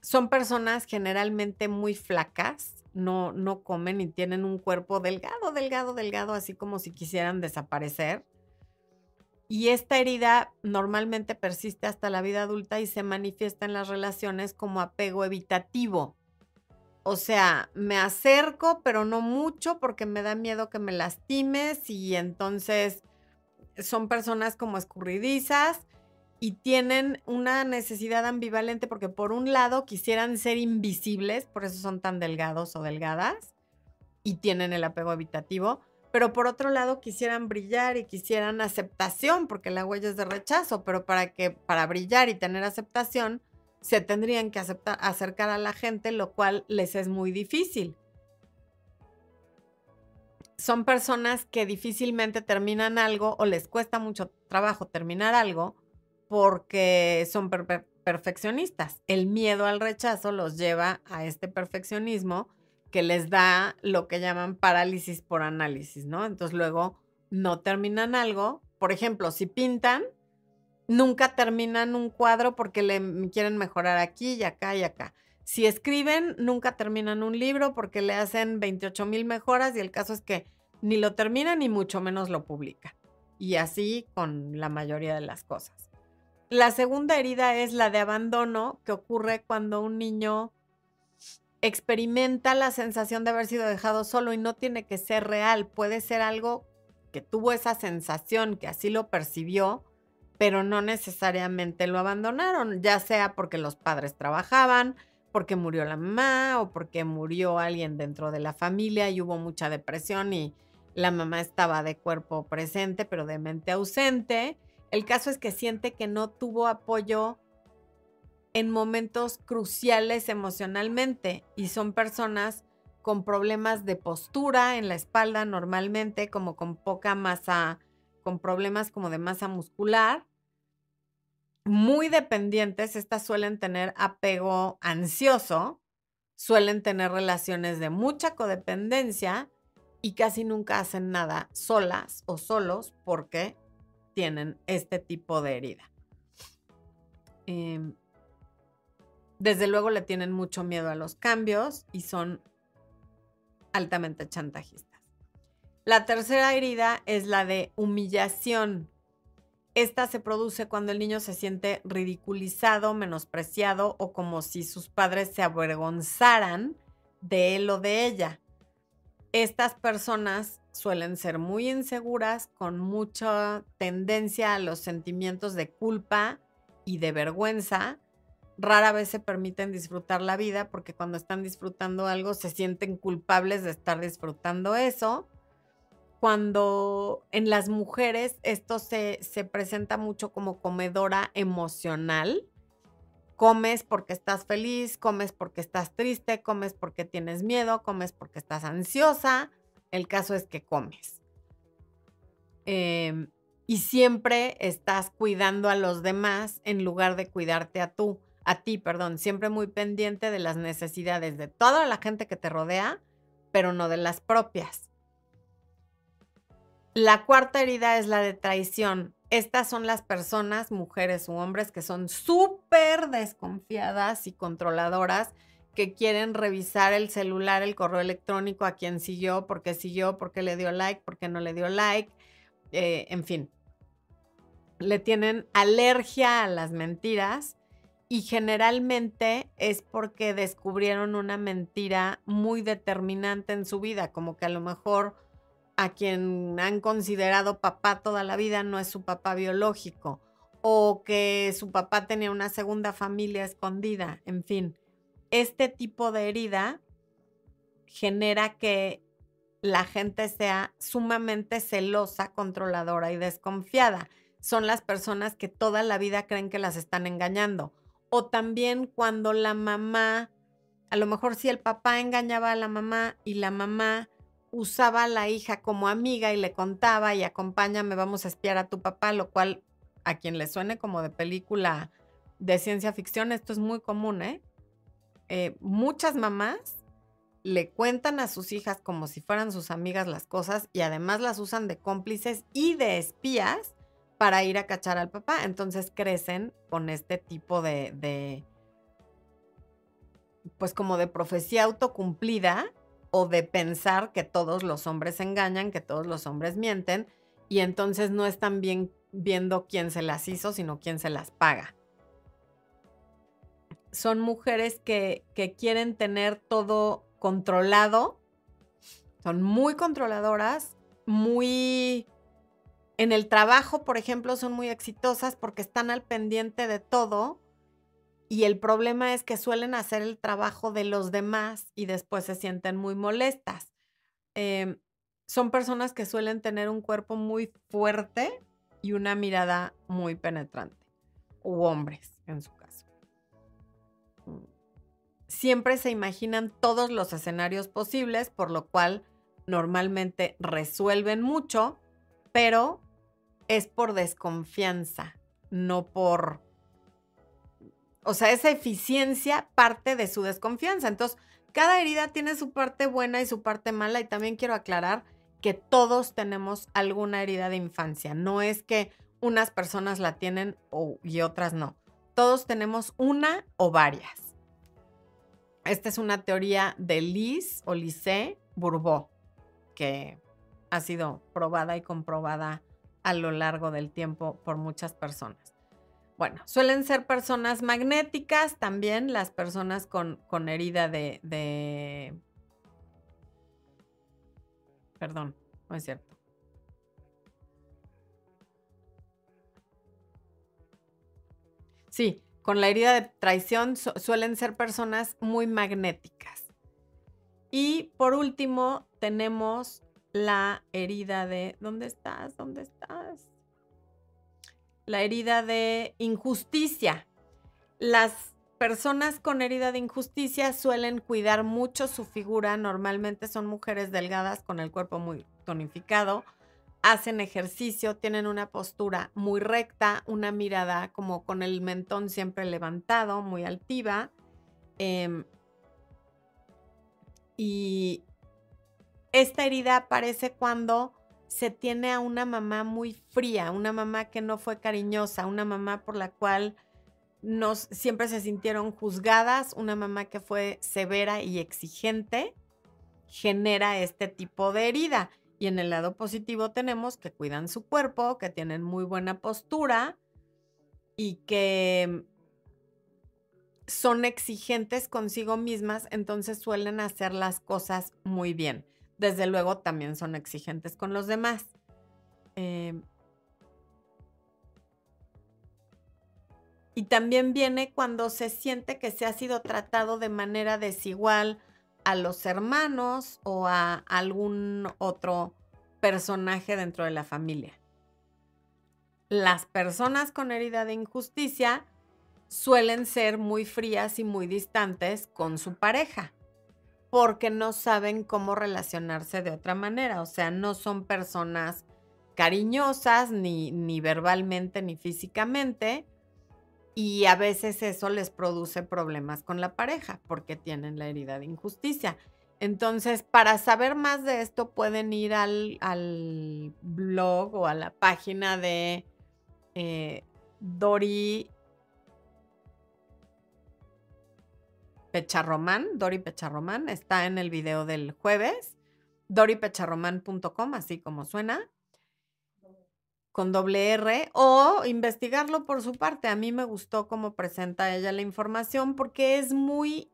son personas generalmente muy flacas, no, no comen y tienen un cuerpo delgado, delgado, delgado, así como si quisieran desaparecer. Y esta herida normalmente persiste hasta la vida adulta y se manifiesta en las relaciones como apego evitativo. O sea, me acerco, pero no mucho porque me da miedo que me lastimes y entonces son personas como escurridizas y tienen una necesidad ambivalente porque por un lado quisieran ser invisibles, por eso son tan delgados o delgadas y tienen el apego evitativo, pero por otro lado quisieran brillar y quisieran aceptación, porque la huella es de rechazo, pero para que para brillar y tener aceptación se tendrían que acercar a la gente, lo cual les es muy difícil. Son personas que difícilmente terminan algo o les cuesta mucho trabajo terminar algo porque son perfeccionistas. El miedo al rechazo los lleva a este perfeccionismo que les da lo que llaman parálisis por análisis, ¿no? Entonces luego no terminan algo. Por ejemplo, si pintan, nunca terminan un cuadro porque le quieren mejorar aquí y acá y acá. Si escriben, nunca terminan un libro porque le hacen 28 mil mejoras y el caso es que ni lo terminan ni mucho menos lo publican. Y así con la mayoría de las cosas. La segunda herida es la de abandono que ocurre cuando un niño experimenta la sensación de haber sido dejado solo y no tiene que ser real, puede ser algo que tuvo esa sensación, que así lo percibió, pero no necesariamente lo abandonaron, ya sea porque los padres trabajaban, porque murió la mamá o porque murió alguien dentro de la familia y hubo mucha depresión y la mamá estaba de cuerpo presente pero de mente ausente. El caso es que siente que no tuvo apoyo en momentos cruciales emocionalmente y son personas con problemas de postura en la espalda normalmente, como con poca masa, con problemas como de masa muscular. Muy dependientes, estas suelen tener apego ansioso, suelen tener relaciones de mucha codependencia y casi nunca hacen nada solas o solos porque tienen este tipo de herida. Em, desde luego le tienen mucho miedo a los cambios y son altamente chantajistas. La tercera herida es la de humillación. Esta se produce cuando el niño se siente ridiculizado, menospreciado o como si sus padres se avergonzaran de él o de ella. Estas personas suelen ser muy inseguras, con mucha tendencia a los sentimientos de culpa y de vergüenza rara vez se permiten disfrutar la vida porque cuando están disfrutando algo se sienten culpables de estar disfrutando eso. Cuando en las mujeres esto se, se presenta mucho como comedora emocional, comes porque estás feliz, comes porque estás triste, comes porque tienes miedo, comes porque estás ansiosa. El caso es que comes. Em, y siempre estás cuidando a los demás en lugar de cuidarte a tú a ti, perdón, siempre muy pendiente de las necesidades de toda la gente que te rodea, pero no de las propias. La cuarta herida es la de traición. Estas son las personas, mujeres u hombres, que son súper desconfiadas y controladoras, que quieren revisar el celular, el correo electrónico, a quien siguió, por qué siguió, por qué le dio like, por qué no le dio like, eh, en fin. Le tienen alergia a las mentiras y generalmente es porque descubrieron una mentira muy determinante en su vida, como que a lo mejor a quien han considerado papá toda la vida no es su papá biológico o que su papá tenía una segunda familia escondida, en fin. Este tipo de herida genera que la gente sea sumamente celosa, controladora y desconfiada. Son las personas que toda la vida creen que las están engañando o también cuando la mamá, a lo mejor si el papá engañaba a la mamá y la mamá usaba a la hija como amiga y le contaba y acompáñame, vamos a espiar a tu papá, lo cual a quien le suene como de película de ciencia ficción, esto es muy común, ¿eh? eh muchas mamás le cuentan a sus hijas como si fueran sus amigas las cosas y además las usan de cómplices y de espías para ir a cachar al papá. Entonces crecen con este tipo de, pues como de profecía autocumplida o de pensar que todos los hombres engañan, que todos los hombres mienten y entonces no están bien viendo quién se las hizo, sino quién se las paga. Son mujeres que, que quieren tener todo controlado, son muy controladoras, muy en el trabajo, por ejemplo, son muy exitosas porque están al pendiente de todo y el problema es que suelen hacer el trabajo de los demás y después se sienten muy molestas. Em, son personas que suelen tener un cuerpo muy fuerte y una mirada muy penetrante, u hombres en su caso. Mm. Siempre se imaginan todos los escenarios posibles, por lo cual normalmente resuelven mucho, pero es por desconfianza, no por... O sea, esa eficiencia parte de su desconfianza. Entonces, cada herida tiene su parte buena y su parte mala y también quiero aclarar que todos tenemos alguna herida de infancia. No es que unas personas la tienen y otras no. Todos tenemos una o varias. Esta es una teoría de Liz o Lise Bourbeau, que ha sido probada y comprobada a lo largo del tiempo por muchas personas. Bueno, suelen ser personas magnéticas también, las personas con, con herida de, Perdón, no es cierto. Sí, con la herida de traición suelen ser personas muy magnéticas. Y por último, tenemos la herida de... ¿Dónde estás? ¿Dónde estás? La herida de injusticia. Las personas con herida de injusticia suelen cuidar mucho su figura. Normalmente son mujeres delgadas con el cuerpo muy tonificado. Hacen ejercicio, tienen una postura muy recta, una mirada como con el mentón siempre levantado, muy altiva. Em, y esta herida aparece cuando se tiene a una mamá muy fría, una mamá que no fue cariñosa, una mamá por la cual nos, siempre se sintieron juzgadas, una mamá que fue severa y exigente, genera este tipo de herida. Y en el lado positivo tenemos que cuidan su cuerpo, que tienen muy buena postura y que son exigentes consigo mismas, entonces suelen hacer las cosas muy bien. Desde luego también son exigentes con los demás. Eh, Y también viene cuando se siente que se ha sido tratado de manera desigual a los hermanos o a algún otro personaje dentro de la familia. Las personas con herida de injusticia suelen ser muy frías y muy distantes con su pareja porque no saben cómo relacionarse de otra manera. O sea, no son personas cariñosas ni, ni verbalmente ni físicamente y a veces eso les produce problemas con la pareja porque tienen la herida de injusticia. Entonces, para saber más de esto, pueden ir al, blog o a la página de eh, Dori Pecharromán. Dori Pecharromán está en el video del jueves. doripecharromán.com, así como suena con doble R o investigarlo por su parte. A mí me gustó cómo presenta ella la información porque es muy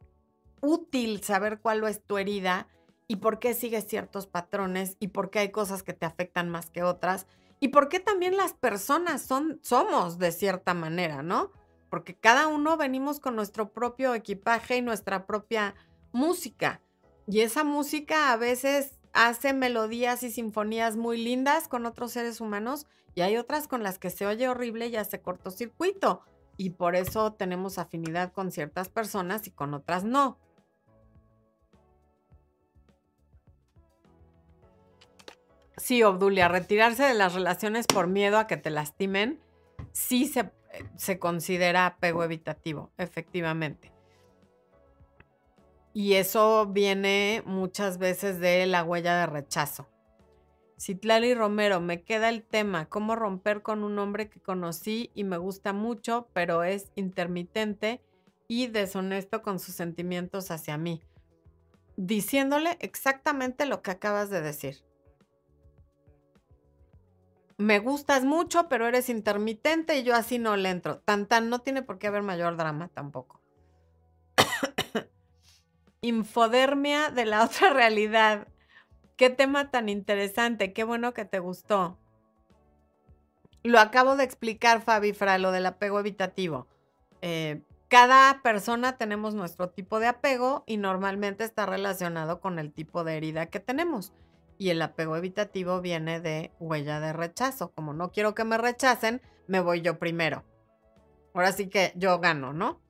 útil saber cuál es tu herida y por qué sigues ciertos patrones y por qué hay cosas que te afectan más que otras y por qué también las personas son somos de cierta manera, ¿no? Porque cada uno venimos con nuestro propio equipaje y nuestra propia música. Y esa música a veces hace melodías y sinfonías muy lindas con otros seres humanos y hay otras con las que se oye horrible y hace cortocircuito. Y por eso tenemos afinidad con ciertas personas y con otras no. Sí, Obdulia, retirarse de las relaciones por miedo a que te lastimen, sí se, se considera apego evitativo, efectivamente. Y eso viene muchas veces de la huella de rechazo. Citlali Romero, me queda el tema, cómo romper con un hombre que conocí y me gusta mucho, pero es intermitente y deshonesto con sus sentimientos hacia mí. Diciéndole exactamente lo que acabas de decir. Me gustas mucho, pero eres intermitente y yo así no le entro. Tan tan, no tiene por qué haber mayor drama tampoco. Infodermia de la otra realidad. Qué tema tan interesante, qué bueno que te gustó. Lo acabo de explicar, Fabi Fra, lo del apego evitativo. Eh, cada persona tenemos nuestro tipo de apego y normalmente está relacionado con el tipo de herida que tenemos. Y el apego evitativo viene de huella de rechazo. Como no quiero que me rechacen, me voy yo primero. Ahora sí que yo gano, ¿no?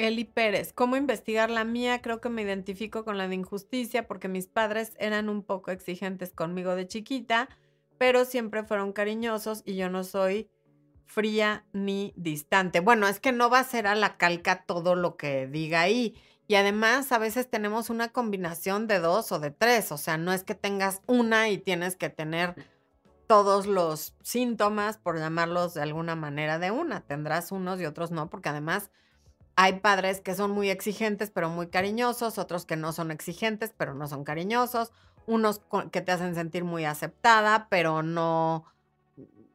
Eli Pérez, ¿cómo investigar la mía? Creo que me identifico con la de injusticia porque mis padres eran un poco exigentes conmigo de chiquita, pero siempre fueron cariñosos y yo no soy fría ni distante. Bueno, es que no va a ser a la calca todo lo que diga ahí. Y además a veces tenemos una combinación de dos o de tres, o sea, no es que tengas una y tienes que tener todos los síntomas, por llamarlos de alguna manera, de una. Tendrás unos y otros no, porque además hay padres que son muy exigentes, pero muy cariñosos, otros que no son exigentes, pero no son cariñosos, unos que te hacen sentir muy aceptada, pero no,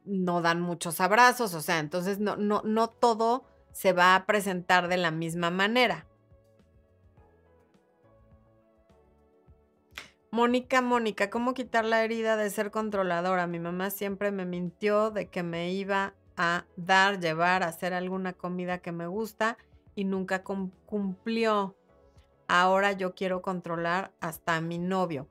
no dan muchos abrazos, o sea, entonces no, no, no todo se va a presentar de la misma manera. Mónica, Mónica, ¿cómo quitar la herida de ser controladora? Mi mamá siempre me mintió de que me iba a dar, llevar, hacer alguna comida que me gusta y nunca cumplió. Ahora yo quiero controlar hasta a mi novio.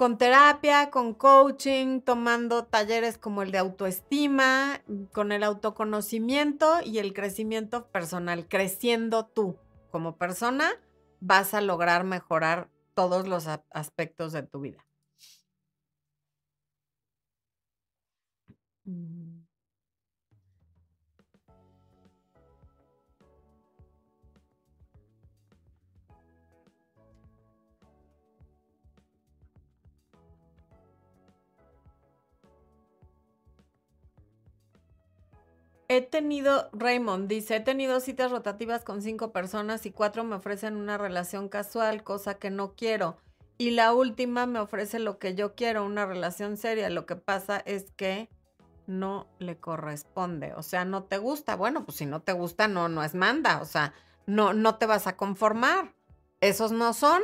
Con terapia, con coaching, tomando talleres como el de autoestima, con el autoconocimiento y el crecimiento personal, creciendo tú como persona, vas a lograr mejorar todos los aspectos de tu vida. He tenido, Raymond dice, he tenido citas rotativas con cinco personas y cuatro me ofrecen una relación casual, cosa que no quiero. Y la última me ofrece lo que yo quiero, una relación seria. Lo que pasa es que no le corresponde. O sea, no te gusta. Bueno, pues si no te gusta, no, no es manda. O sea, no, no te vas a conformar. Esos no son.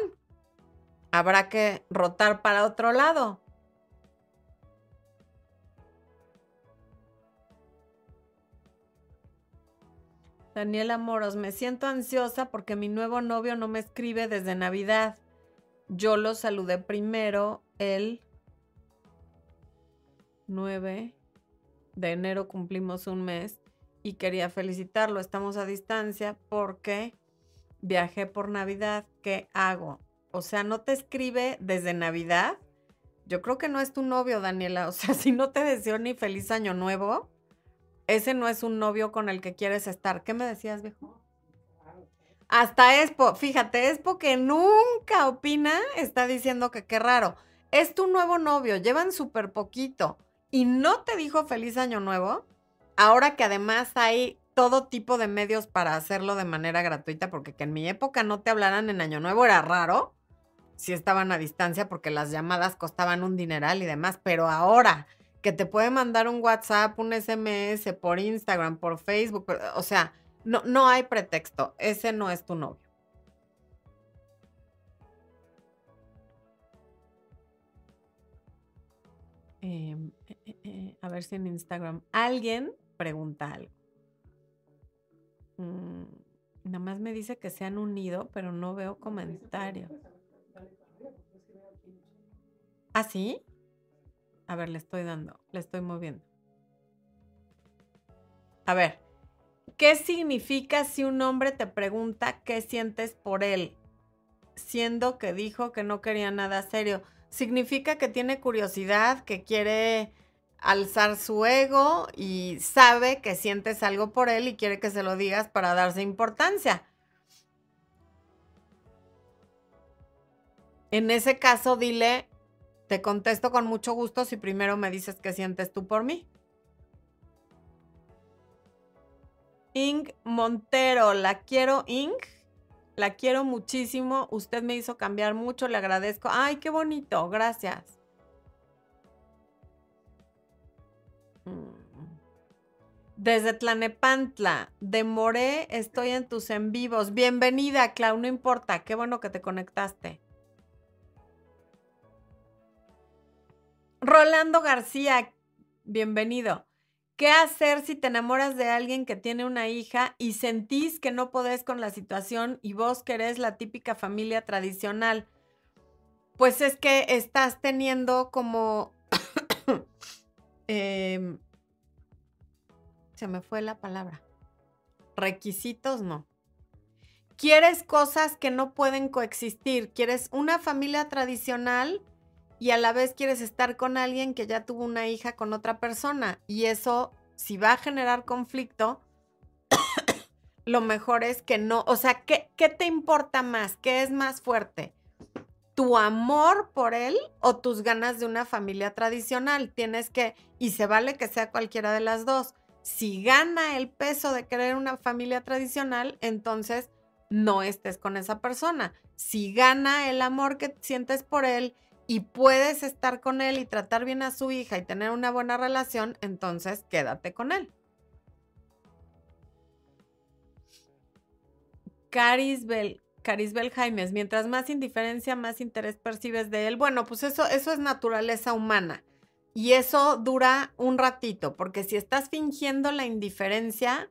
Habrá que rotar para otro lado. Daniela Moros, me siento ansiosa porque mi nuevo novio no me escribe desde Navidad. Yo lo saludé primero el 9 de enero, cumplimos un mes y quería felicitarlo. Estamos a distancia porque viajé por Navidad. ¿Qué hago? O sea, ¿no te escribe desde Navidad? Yo creo que no es tu novio, Daniela. O sea, si no te deseo ni feliz año nuevo, ese no es un novio con el que quieres estar. ¿Qué me decías, viejo? Hasta Expo, fíjate, Expo que nunca opina, está diciendo que qué raro. Es tu nuevo novio, llevan súper poquito y no te dijo feliz año nuevo. Ahora que además hay todo tipo de medios para hacerlo de manera gratuita, porque que en mi época no te hablaran en año nuevo era raro, si estaban a distancia porque las llamadas costaban un dineral y demás, pero ahora que te puede mandar un WhatsApp, un SMS por Instagram, por Facebook, o sea, no, no hay pretexto, ese no es tu novio. Em, eh, eh, eh, a ver si en Instagram alguien pregunta algo. Mm, nada más me dice que se han unido, pero no veo comentario. ¿Ah, sí? A ver, le estoy dando, le estoy moviendo. A ver, ¿qué significa si un hombre te pregunta qué sientes por él? Siendo que dijo que no quería nada serio. Significa que tiene curiosidad, que quiere alzar su ego y sabe que sientes algo por él y quiere que se lo digas para darse importancia. En ese caso, dile, te contesto con mucho gusto si primero me dices qué sientes tú por mí. Ing Montero, la quiero, Ing. La quiero muchísimo. Usted me hizo cambiar mucho, le agradezco. Ay, qué bonito, gracias. Mm. Desde Tlanepantla, de Moré, estoy en tus en vivos. Bienvenida, Clau, no importa, qué bueno que te conectaste. Rolando García, bienvenido. ¿Qué hacer si te enamoras de alguien que tiene una hija y sentís que no podés con la situación y vos querés la típica familia tradicional? Pues es que estás teniendo como... Em, se me fue la palabra. Requisitos, no. Quieres cosas que no pueden coexistir. Quieres una familia tradicional y a la vez quieres estar con alguien que ya tuvo una hija con otra persona. Y eso, si va a generar conflicto, lo mejor es que no, o sea, ¿qué, ¿qué, te importa más? ¿Qué es más fuerte? ¿Tu amor por él o tus ganas de una familia tradicional? Tienes que, y se vale que sea cualquiera de las dos. Si gana el peso de querer una familia tradicional, entonces no estés con esa persona. Si gana el amor que sientes por él y puedes estar con él y tratar bien a su hija y tener una buena relación, entonces quédate con él. Carisbel, Carisbel Jaimes, mientras más indiferencia, más interés percibes de él. Bueno, pues eso, eso es naturaleza humana. Y eso dura un ratito, porque si estás fingiendo la indiferencia,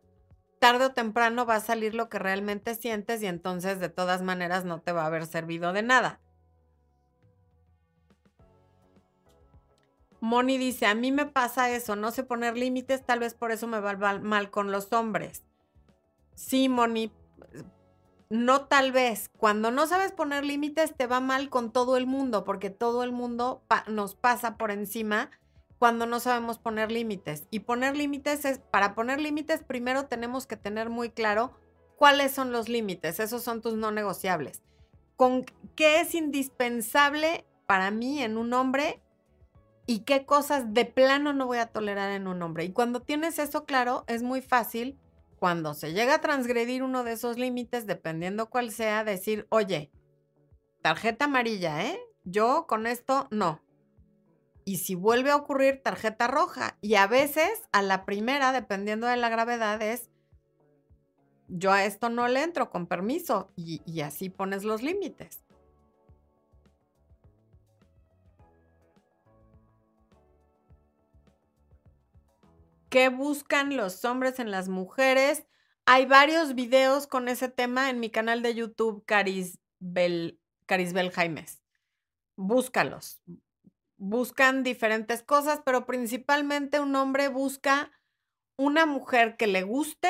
tarde o temprano va a salir lo que realmente sientes y entonces de todas maneras no te va a haber servido de nada. Moni dice, a mí me pasa eso, no sé poner límites, tal vez por eso me va mal con los hombres. Sí, Moni, no tal vez. Cuando no sabes poner límites te va mal con todo el mundo, porque todo el mundo nos pasa por encima cuando no sabemos poner límites. Y poner límites es, para poner límites primero tenemos que tener muy claro cuáles son los límites, esos son tus no negociables. Con qué es indispensable para mí en un hombre y qué cosas de plano no voy a tolerar en un hombre. Y cuando tienes eso claro, es muy fácil cuando se llega a transgredir uno de esos límites, dependiendo cuál sea, decir, oye, tarjeta amarilla, ¿eh? Yo con esto no. Y si vuelve a ocurrir, tarjeta roja. Y a veces, a la primera, dependiendo de la gravedad, es, yo a esto no le entro con permiso. Y, y así pones los límites. ¿Qué buscan los hombres en las mujeres? Hay varios videos con ese tema en mi canal de YouTube, Carisbel, Carisbel Jaimes. Búscalos. Buscan diferentes cosas, pero principalmente un hombre busca una mujer que le guste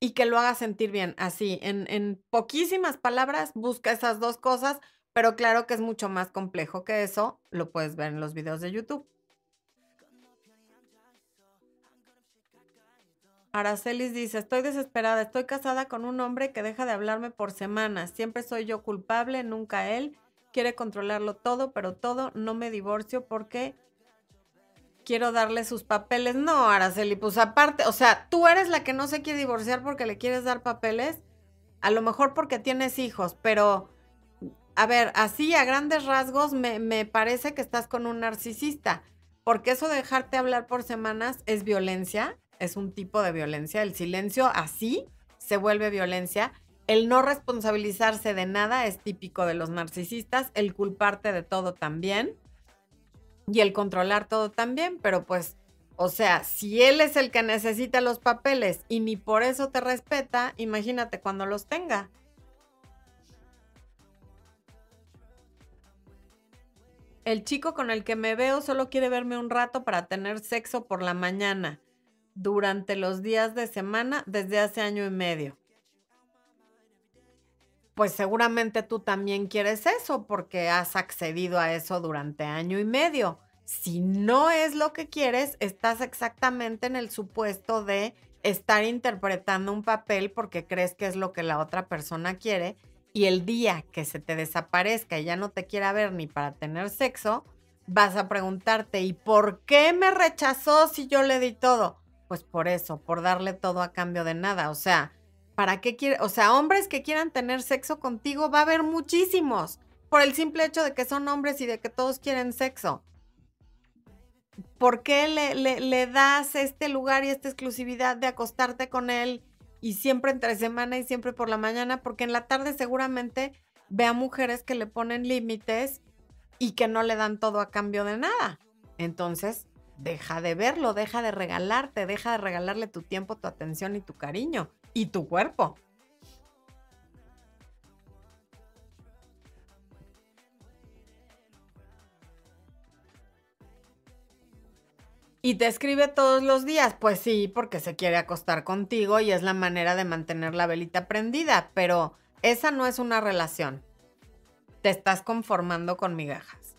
y que lo haga sentir bien. Así, en, en poquísimas palabras, busca esas dos cosas, pero claro que es mucho más complejo que eso. Lo puedes ver en los videos de YouTube. Aracelis dice, estoy desesperada, estoy casada con un hombre que deja de hablarme por semanas, siempre soy yo culpable, nunca él, quiere controlarlo todo, pero todo, no me divorcio porque quiero darle sus papeles. No, Araceli, pues aparte, o sea, tú eres la que no se quiere divorciar porque le quieres dar papeles, a lo mejor porque tienes hijos, pero, a ver, así a grandes rasgos me, me parece que estás con un narcisista, porque eso de dejarte hablar por semanas es violencia es un tipo de violencia. El silencio así se vuelve violencia. El no responsabilizarse de nada es típico de los narcisistas. El culparte de todo también. Y el controlar todo también. Pero pues, o sea, si él es el que necesita los papeles y ni por eso te respeta, imagínate cuando los tenga. El chico con el que me veo solo quiere verme un rato para tener sexo por la mañana durante los días de semana desde hace año y medio. Pues seguramente tú también quieres eso porque has accedido a eso durante año y medio. Si no es lo que quieres, estás exactamente en el supuesto de estar interpretando un papel porque crees que es lo que la otra persona quiere y el día que se te desaparezca y ya no te quiera ver ni para tener sexo, vas a preguntarte, ¿y por qué me rechazó si yo le di todo? Pues por eso, por darle todo a cambio de nada. O sea, ¿para qué quiere? O sea, hombres que quieran tener sexo contigo va a haber muchísimos. Por el simple hecho de que son hombres y de que todos quieren sexo. ¿Por qué le, le, das este lugar y esta exclusividad de acostarte con él y siempre entre semana y siempre por la mañana? Porque en la tarde seguramente ve a mujeres que le ponen límites y que no le dan todo a cambio de nada. Entonces, deja de verlo, deja de regalarte, deja de regalarle tu tiempo, tu atención y tu cariño y tu cuerpo. Y te escribe todos los días. Pues sí, porque se quiere acostar contigo y es la manera de mantener la velita prendida, pero esa no es una relación. Te estás conformando con migajas.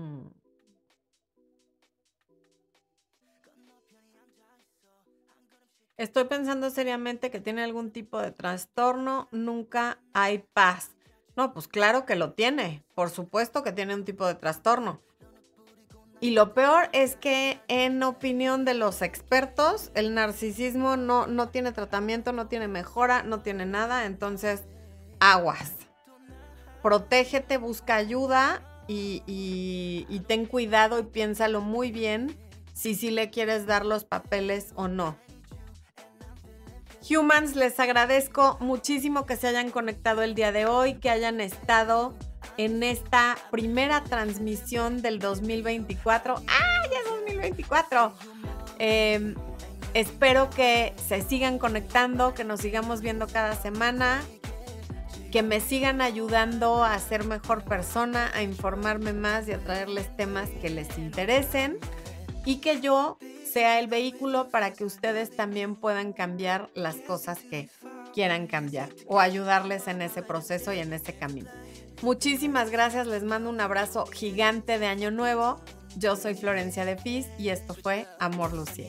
Hmm. Estoy pensando seriamente que tiene algún tipo de trastorno. Nunca hay paz. No, pues claro que lo tiene. Por supuesto que tiene un tipo de trastorno. Y lo peor es que en opinión de los expertos, el narcisismo no, no tiene tratamiento, no tiene mejora, no tiene nada. Entonces, aguas. Protégete, busca ayuda y, ten cuidado y piénsalo muy bien si sí le quieres dar los papeles o no. Humans, les agradezco muchísimo que se hayan conectado el día de hoy, que hayan estado en esta primera transmisión del 2024. ¡Ah, ya es 2024! Em, espero que se sigan conectando, que nos sigamos viendo cada semana, que me sigan ayudando a ser mejor persona, a informarme más y a traerles temas que les interesen y que yo sea el vehículo para que ustedes también puedan cambiar las cosas que quieran cambiar o ayudarles en ese proceso y en ese camino. Muchísimas gracias, les mando un abrazo gigante de Año Nuevo. Yo soy Florencia de Fis y esto fue Amor Lucía.